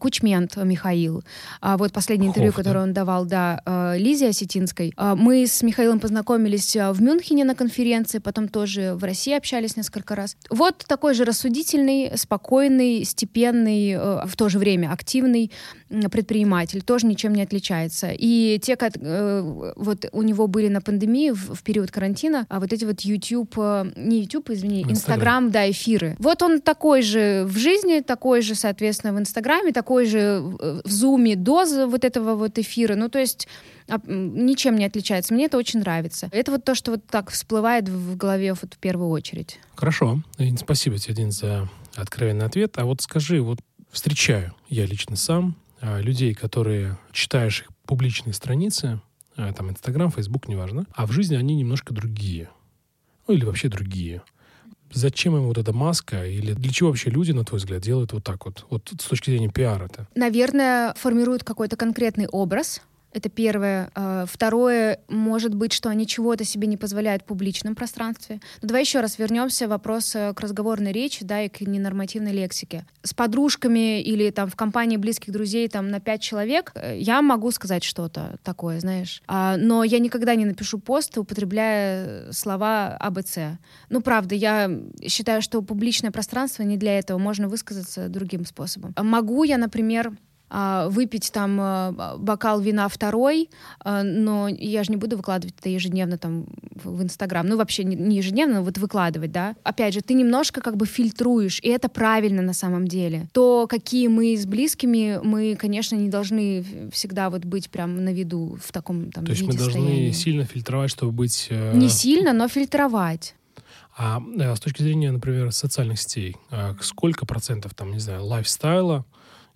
[SPEAKER 1] Кучмент Михаил. А вот последнее интервью, Хофф, которое да? он давал, да, э, Лизе Осетинской. А мы с Михаилом познакомились э, в Мюнхене на конференции, потом тоже в России общались несколько раз. Вот такой же рассудительный, спокойный, степенный, э, в то же время активный предприниматель, тоже ничем не отличается. И те, как вот у него были на пандемии в, период карантина, а вот эти вот YouTube, не YouTube, извини, Инстаграм, да, эфиры. Вот он такой же в жизни, такой же, соответственно, в Инстаграме, такой такой же в зуме доза вот этого вот эфира. Ну, то есть а, ничем не отличается. Мне это очень нравится. Это вот то, что вот так всплывает в голове вот в первую очередь.
[SPEAKER 2] Хорошо. Спасибо тебе, Дин, за откровенный ответ. А вот скажи, вот встречаю я лично сам а, людей, которые читаешь их публичные страницы, а, там Инстаграм, Фейсбук, неважно, а в жизни они немножко другие. Ну или вообще другие зачем им вот эта маска? Или для чего вообще люди, на твой взгляд, делают вот так вот? Вот с точки зрения пиара-то.
[SPEAKER 1] Наверное, формируют какой-то конкретный образ, это первое. А, второе, может быть, что они чего-то себе не позволяют в публичном пространстве. Но давай еще раз вернемся вопрос э, к разговорной речи, да, и к ненормативной лексике. С подружками или там в компании близких друзей там на пять человек э, я могу сказать что-то такое, знаешь. А, но я никогда не напишу пост, употребляя слова АБЦ. Ну, правда, я считаю, что публичное пространство не для этого. Можно высказаться другим способом. Могу я, например, выпить там а, бокал вина второй, а, но я же не буду выкладывать это ежедневно там в Инстаграм, ну вообще не ежедневно, но вот выкладывать, да. Опять же, ты немножко как бы фильтруешь, и это правильно на самом деле. То, какие мы с близкими, мы, конечно, не должны всегда вот быть прям на виду в таком там
[SPEAKER 2] То есть мы должны
[SPEAKER 1] состоянии.
[SPEAKER 2] сильно фильтровать, чтобы быть...
[SPEAKER 1] Э... Не сильно, но фильтровать.
[SPEAKER 2] А э, с точки зрения, например, социальных сетей, э, сколько процентов там, не знаю, лайфстайла,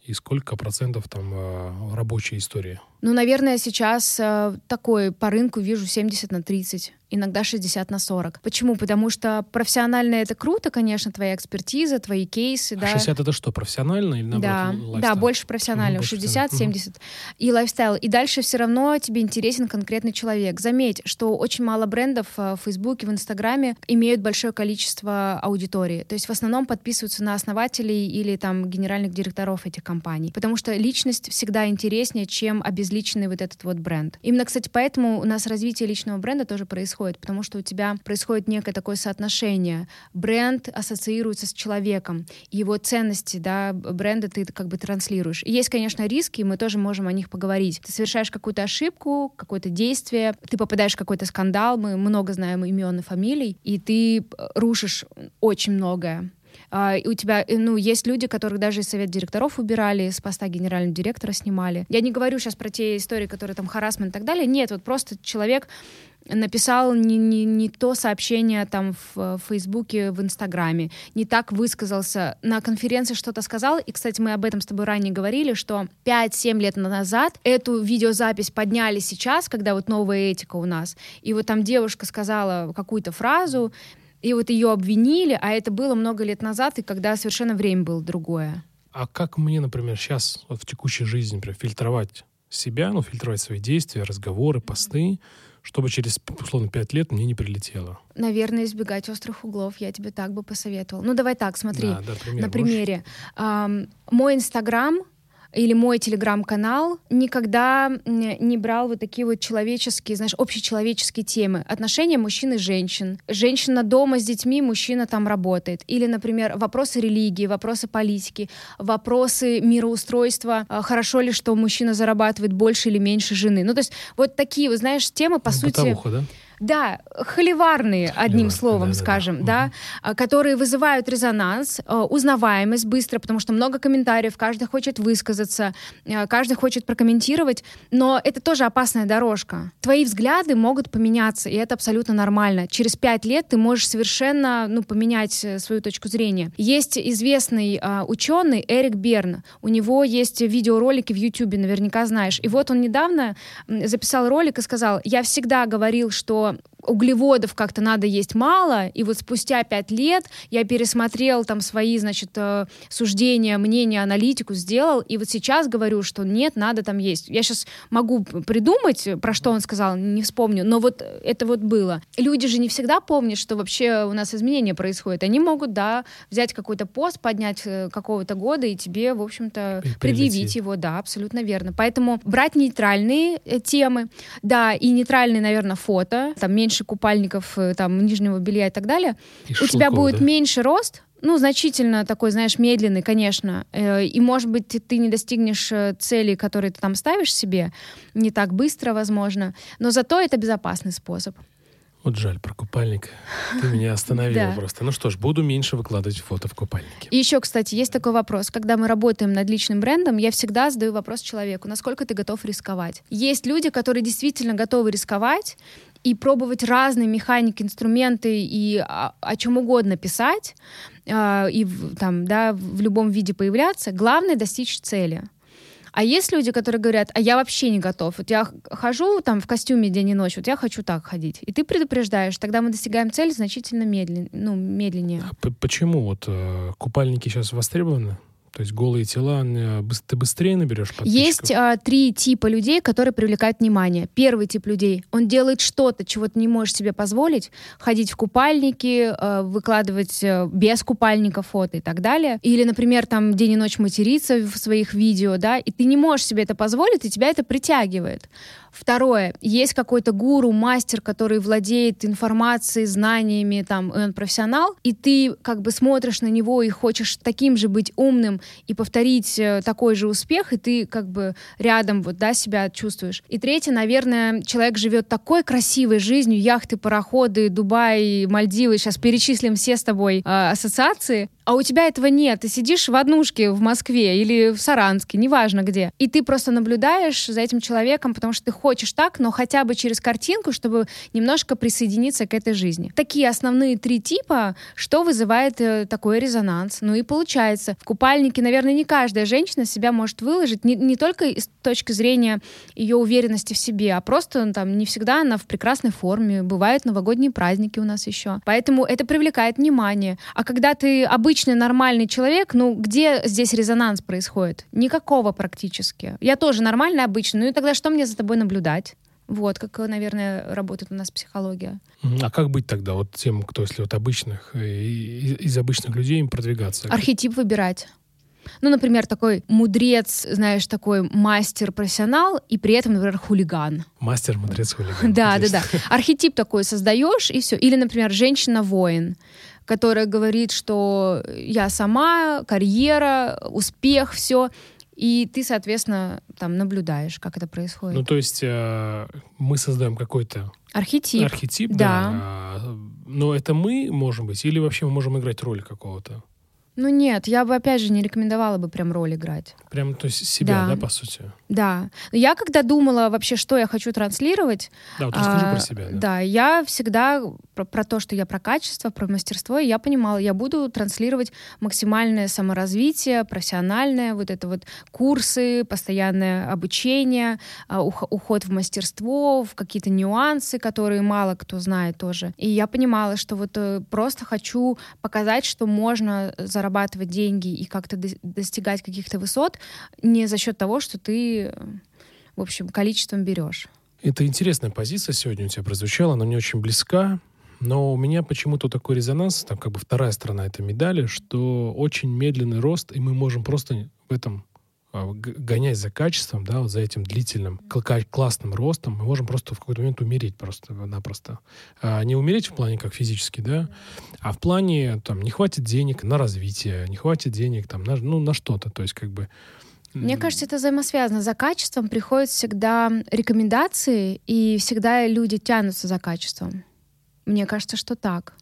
[SPEAKER 2] и сколько процентов там э, рабочей истории?
[SPEAKER 1] Ну, наверное, сейчас э, такой по рынку вижу 70 на 30 иногда 60 на 40. Почему? Потому что профессионально это круто, конечно, твоя экспертиза, твои кейсы.
[SPEAKER 2] А
[SPEAKER 1] да.
[SPEAKER 2] 60 это что, профессионально или наоборот
[SPEAKER 1] Да,
[SPEAKER 2] лайфстайл?
[SPEAKER 1] да больше профессионально, 60-70. Угу. И лайфстайл. И дальше все равно тебе интересен конкретный человек. Заметь, что очень мало брендов э, в Фейсбуке, в Инстаграме имеют большое количество аудитории. То есть в основном подписываются на основателей или там генеральных директоров этих компаний. Потому что личность всегда интереснее, чем обезличенный вот этот вот бренд. Именно, кстати, поэтому у нас развитие личного бренда тоже происходит потому что у тебя происходит некое такое соотношение. Бренд ассоциируется с человеком, его ценности, да, бренда ты как бы транслируешь. И есть, конечно, риски, мы тоже можем о них поговорить. Ты совершаешь какую-то ошибку, какое-то действие, ты попадаешь в какой-то скандал, мы много знаем имен и фамилий, и ты рушишь очень многое. Uh, у тебя, ну, есть люди, которых даже из совет директоров убирали, с поста генерального директора снимали. Я не говорю сейчас про те истории, которые там харасмент и так далее. Нет, вот просто человек написал не, не, не то сообщение там в, в Фейсбуке, в Инстаграме, не так высказался, на конференции что-то сказал, и, кстати, мы об этом с тобой ранее говорили, что 5-7 лет назад эту видеозапись подняли сейчас, когда вот новая этика у нас, и вот там девушка сказала какую-то фразу, и вот ее обвинили, а это было много лет назад, и когда совершенно время было другое.
[SPEAKER 2] А как мне, например, сейчас вот в текущей жизни например, фильтровать себя, ну, фильтровать свои действия, разговоры, посты, чтобы через, условно, пять лет мне не прилетело?
[SPEAKER 1] Наверное, избегать острых углов. Я тебе так бы посоветовал. Ну, давай так, смотри.
[SPEAKER 2] Да, да, пример
[SPEAKER 1] на примере. Эм, мой Инстаграм или мой телеграм-канал никогда не брал вот такие вот человеческие, знаешь, общечеловеческие темы. Отношения мужчин и женщин. Женщина дома с детьми, мужчина там работает. Или, например, вопросы религии, вопросы политики, вопросы мироустройства. А, хорошо ли, что мужчина зарабатывает больше или меньше жены? Ну, то есть вот такие, вот, знаешь, темы, по ну, сути...
[SPEAKER 2] Бытовуха, да?
[SPEAKER 1] Да, холиварные, одним словом да, скажем, да, да, да, которые вызывают резонанс, э, узнаваемость быстро, потому что много комментариев, каждый хочет высказаться, э, каждый хочет прокомментировать, но это тоже опасная дорожка. Твои взгляды могут поменяться, и это абсолютно нормально. Через пять лет ты можешь совершенно ну, поменять э, свою точку зрения. Есть известный ученый Эрик Берн, у него есть видеоролики в YouTube, наверняка знаешь, и вот он недавно записал ролик и сказал, я всегда говорил, что углеводов как-то надо есть мало, и вот спустя пять лет я пересмотрел там свои, значит, э, суждения, мнения, аналитику сделал, и вот сейчас говорю, что нет, надо там есть. Я сейчас могу придумать, про что он сказал, не вспомню, но вот это вот было. Люди же не всегда помнят, что вообще у нас изменения происходят. Они могут, да, взять какой-то пост, поднять э, какого-то года и тебе, в общем-то, предъявить его, да, абсолютно верно. Поэтому брать нейтральные э, темы, да, и нейтральные, наверное, фото, там меньше купальников, э, там нижнего белья и так далее, и у тебя будет да? меньше рост, ну, значительно такой, знаешь, медленный, конечно. Э, и, может быть, ты не достигнешь э, цели, которые ты там ставишь себе, не так быстро, возможно, но зато это безопасный способ.
[SPEAKER 2] Вот жаль про купальник. Ты меня остановила *laughs* просто. Ну что ж, буду меньше выкладывать фото в купальнике.
[SPEAKER 1] И еще, кстати, есть такой вопрос. Когда мы работаем над личным брендом, я всегда задаю вопрос человеку, насколько ты готов рисковать. Есть люди, которые действительно готовы рисковать, и пробовать разные механики, инструменты и о, о чем угодно писать э, и там, да, в любом виде появляться. Главное достичь цели. А есть люди, которые говорят, а я вообще не готов. Вот я хожу там в костюме день и ночь, вот я хочу так ходить. И ты предупреждаешь, тогда мы достигаем цели значительно медлен, ну, медленнее.
[SPEAKER 2] А почему вот э, купальники сейчас востребованы? То есть голые тела, ты быстрее наберешь подписчиков?
[SPEAKER 1] Есть а, три типа людей, которые привлекают внимание. Первый тип людей, он делает что-то, чего ты не можешь себе позволить, ходить в купальники, а, выкладывать а, без купальника фото и так далее. Или, например, там день и ночь материться в своих видео, да, и ты не можешь себе это позволить, и тебя это притягивает. Второе, есть какой-то гуру, мастер, который владеет информацией, знаниями, там, он профессионал, и ты как бы смотришь на него и хочешь таким же быть умным и повторить э, такой же успех, и ты как бы рядом вот, да, себя чувствуешь. И третье, наверное, человек живет такой красивой жизнью, яхты, пароходы, Дубай, Мальдивы, сейчас перечислим все с тобой э, ассоциации, а у тебя этого нет. Ты сидишь в однушке в Москве или в Саранске, неважно где, и ты просто наблюдаешь за этим человеком, потому что ты хочешь так, но хотя бы через картинку, чтобы немножко присоединиться к этой жизни. Такие основные три типа, что вызывает э, такой резонанс. Ну и получается, в купальнике, наверное, не каждая женщина себя может выложить, не, не только с точки зрения ее уверенности в себе, а просто ну, там не всегда она в прекрасной форме. Бывают новогодние праздники у нас еще. Поэтому это привлекает внимание. А когда ты обычный нормальный человек, ну где здесь резонанс происходит? Никакого практически. Я тоже нормальный, обычный. Ну и тогда что мне за тобой наблюдать? Наблюдать. Вот, как, наверное, работает у нас психология.
[SPEAKER 2] А как быть тогда вот тем, кто, если вот обычных, э, из обычных людей им продвигаться?
[SPEAKER 1] Архетип выбирать. Ну, например, такой мудрец, знаешь, такой мастер-профессионал, и при этом, например, хулиган.
[SPEAKER 2] Мастер, мудрец, хулиган. *laughs*
[SPEAKER 1] Да, да, да. *laughs* Архетип такой создаешь, и все. Или, например, женщина-воин которая говорит, что я сама, карьера, успех, все. И ты, соответственно, там наблюдаешь, как это происходит.
[SPEAKER 2] Ну, то есть э, мы создаем какой-то
[SPEAKER 1] архетип.
[SPEAKER 2] Архетип, да. да. Но это мы можем быть, или вообще мы можем играть роль какого-то?
[SPEAKER 1] Ну нет, я бы опять же не рекомендовала бы прям роль играть.
[SPEAKER 2] Прям, то есть себя, да, да по сути?
[SPEAKER 1] Да. Я когда думала вообще, что я хочу транслировать...
[SPEAKER 2] Да, вот расскажи а, про себя.
[SPEAKER 1] Да, да я всегда про, про то, что я про качество, про мастерство, я понимала, я буду транслировать максимальное саморазвитие, профессиональное, вот это вот курсы, постоянное обучение, а, уход в мастерство, в какие-то нюансы, которые мало кто знает тоже. И я понимала, что вот э, просто хочу показать, что можно зарабатывать деньги и как-то достигать каких-то высот не за счет того, что ты, в общем, количеством берешь.
[SPEAKER 2] Это интересная позиция сегодня у тебя прозвучала, она мне очень близка. Но у меня почему-то такой резонанс, там как бы вторая сторона этой медали, что очень медленный рост, и мы можем просто в этом а, гонять за качеством, да, вот за этим длительным, классным ростом, мы можем просто в какой-то момент умереть просто-напросто. А не умереть в плане как физически, да, а в плане, там, не хватит денег на развитие, не хватит денег, там, на, ну, на что-то, то есть как бы
[SPEAKER 1] мне кажется, это взаимосвязано. За качеством приходят всегда рекомендации, и всегда люди тянутся за качеством. Мне кажется, что так.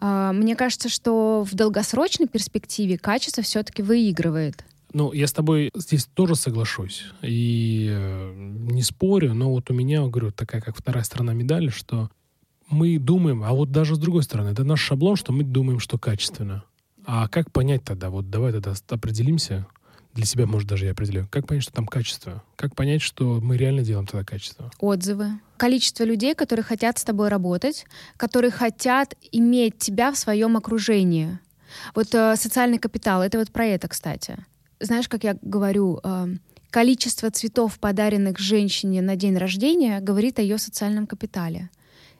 [SPEAKER 1] Uh-huh. Мне кажется, что в долгосрочной перспективе качество все-таки выигрывает.
[SPEAKER 2] Ну, я с тобой здесь тоже соглашусь. И э, не спорю, но вот у меня, говорю, такая как вторая сторона медали, что мы думаем, а вот даже с другой стороны, это наш шаблон, что мы думаем, что качественно. А как понять тогда? Вот давай тогда определимся, для себя, может, даже я определю. Как понять, что там качество? Как понять, что мы реально делаем тогда качество?
[SPEAKER 1] Отзывы. Количество людей, которые хотят с тобой работать, которые хотят иметь тебя в своем окружении. Вот э, социальный капитал, это вот про это, кстати. Знаешь, как я говорю, э, количество цветов, подаренных женщине на день рождения, говорит о ее социальном капитале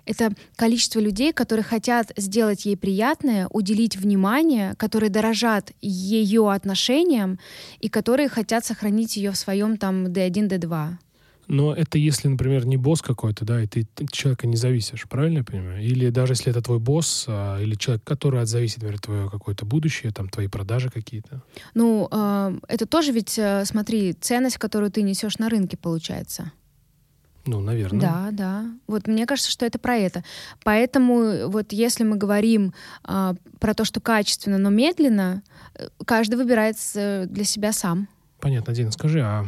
[SPEAKER 1] это количество людей, которые хотят сделать ей приятное, уделить внимание, которые дорожат ее отношениям и которые хотят сохранить ее в своем там D1, D2.
[SPEAKER 2] Но это если, например, не босс какой-то, да, и ты от человека не зависишь, правильно я понимаю? Или даже если это твой босс, а, или человек, который от зависит, например, твое какое-то будущее, там, твои продажи какие-то.
[SPEAKER 1] Ну, э, это тоже ведь, э, смотри, ценность, которую ты несешь на рынке, получается.
[SPEAKER 2] Ну, наверное.
[SPEAKER 1] Да, да. Вот мне кажется, что это про это. Поэтому вот если мы говорим а, про то, что качественно, но медленно, э, каждый выбирает для себя сам.
[SPEAKER 2] Понятно, Дина, скажи, а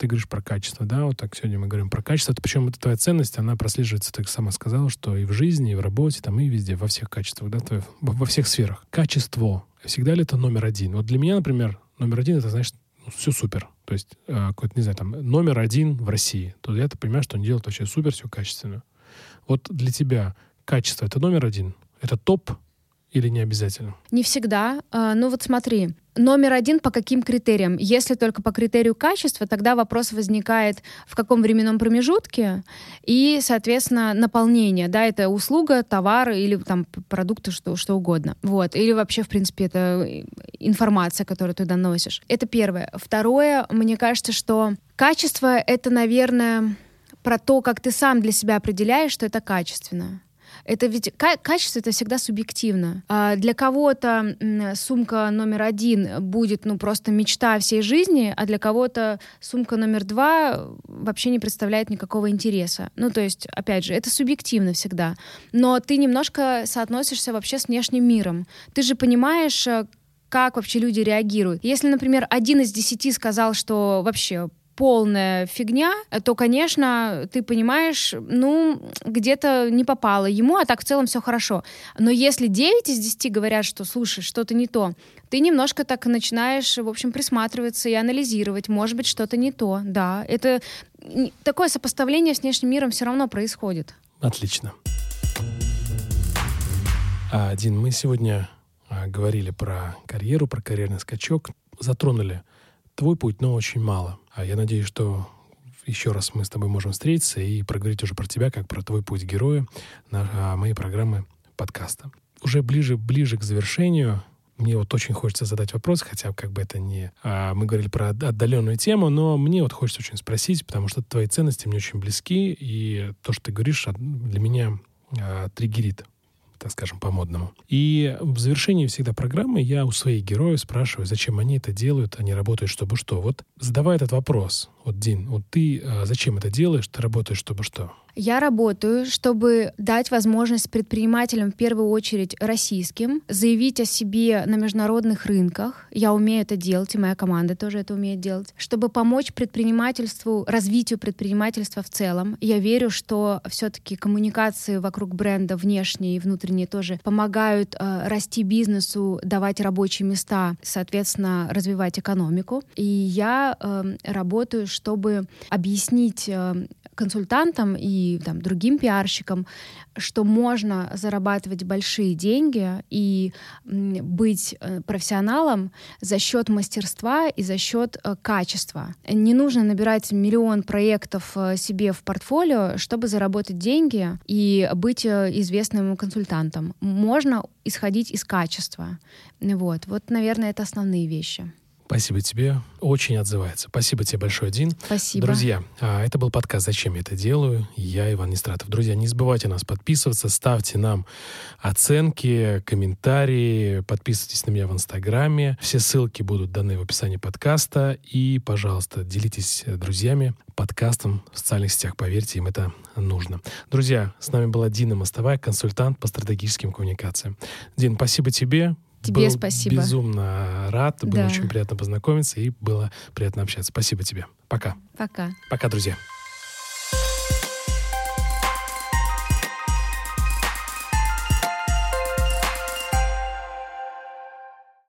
[SPEAKER 2] ты говоришь про качество, да, вот так сегодня мы говорим про качество, это, причем это твоя ценность, она прослеживается, ты сама сказала, что и в жизни, и в работе, там, и везде, во всех качествах, да, твое, во всех сферах. Качество, всегда ли это номер один? Вот для меня, например, номер один, это значит, ну, все супер. То есть э, какой-то, не знаю, там, номер один в России. То я-то понимаю, что он делает вообще супер, все качественно. Вот для тебя качество — это номер один? Это топ или не обязательно?
[SPEAKER 1] Не всегда. А, ну вот смотри, номер один по каким критериям? Если только по критерию качества, тогда вопрос возникает в каком временном промежутке и, соответственно, наполнение. Да, это услуга, товар или там продукты, что, что угодно. Вот. Или вообще, в принципе, это информация, которую ты доносишь. Это первое. Второе, мне кажется, что качество — это, наверное, про то, как ты сам для себя определяешь, что это качественно. Это ведь качество это всегда субъективно. А для кого-то сумка номер один будет ну просто мечта всей жизни, а для кого-то сумка номер два вообще не представляет никакого интереса. Ну то есть опять же это субъективно всегда. Но ты немножко соотносишься вообще с внешним миром. Ты же понимаешь, э, как вообще люди реагируют. Если, например, один из десяти сказал, что вообще полная фигня, то, конечно, ты понимаешь, ну, где-то не попало ему, а так в целом все хорошо. Но если 9 из 10 говорят, что, слушай, что-то не то, ты немножко так начинаешь, в общем, присматриваться и анализировать, может быть, что-то не то. Да, это такое сопоставление с внешним миром все равно происходит.
[SPEAKER 2] Отлично. А, Дин, мы сегодня а, говорили про карьеру, про карьерный скачок, затронули твой путь, но очень мало. А я надеюсь, что еще раз мы с тобой можем встретиться и проговорить уже про тебя, как про твой путь героя на а, моей программы подкаста. Уже ближе, ближе к завершению мне вот очень хочется задать вопрос, хотя как бы это не... А, мы говорили про отдаленную тему, но мне вот хочется очень спросить, потому что твои ценности мне очень близки, и то, что ты говоришь, для меня а, триггерит так скажем, по-модному. И в завершении всегда программы я у своих героев спрашиваю, зачем они это делают, они работают, чтобы что. Вот задавая этот вопрос, вот, Дин, вот ты а, зачем это делаешь, ты работаешь, чтобы что?
[SPEAKER 1] Я работаю, чтобы дать возможность предпринимателям, в первую очередь российским, заявить о себе на международных рынках. Я умею это делать, и моя команда тоже это умеет делать. Чтобы помочь предпринимательству, развитию предпринимательства в целом. Я верю, что все-таки коммуникации вокруг бренда внешние и внутренние тоже помогают э, расти бизнесу, давать рабочие места, соответственно, развивать экономику. И я э, работаю, чтобы объяснить э, консультантам и там, другим пиарщикам, что можно зарабатывать большие деньги и быть э, профессионалом за счет мастерства и за счет э, качества. Не нужно набирать миллион проектов э, себе в портфолио, чтобы заработать деньги и быть известным консультантом. Можно исходить из качества. Вот, вот, наверное, это основные вещи.
[SPEAKER 2] Спасибо тебе. Очень отзывается. Спасибо тебе большое, Дин.
[SPEAKER 1] Спасибо.
[SPEAKER 2] Друзья, а, это был подкаст «Зачем я это делаю?» Я Иван Нестратов. Друзья, не забывайте нас подписываться, ставьте нам оценки, комментарии, подписывайтесь на меня в Инстаграме. Все ссылки будут даны в описании подкаста. И, пожалуйста, делитесь друзьями подкастом в социальных сетях. Поверьте, им это нужно. Друзья, с нами была Дина Мостовая, консультант по стратегическим коммуникациям. Дин, спасибо тебе.
[SPEAKER 1] Тебе
[SPEAKER 2] был
[SPEAKER 1] спасибо.
[SPEAKER 2] безумно рад. Было
[SPEAKER 1] Да.
[SPEAKER 2] очень приятно познакомиться и было приятно общаться. Спасибо тебе. Пока.
[SPEAKER 1] Пока.
[SPEAKER 2] Пока, друзья.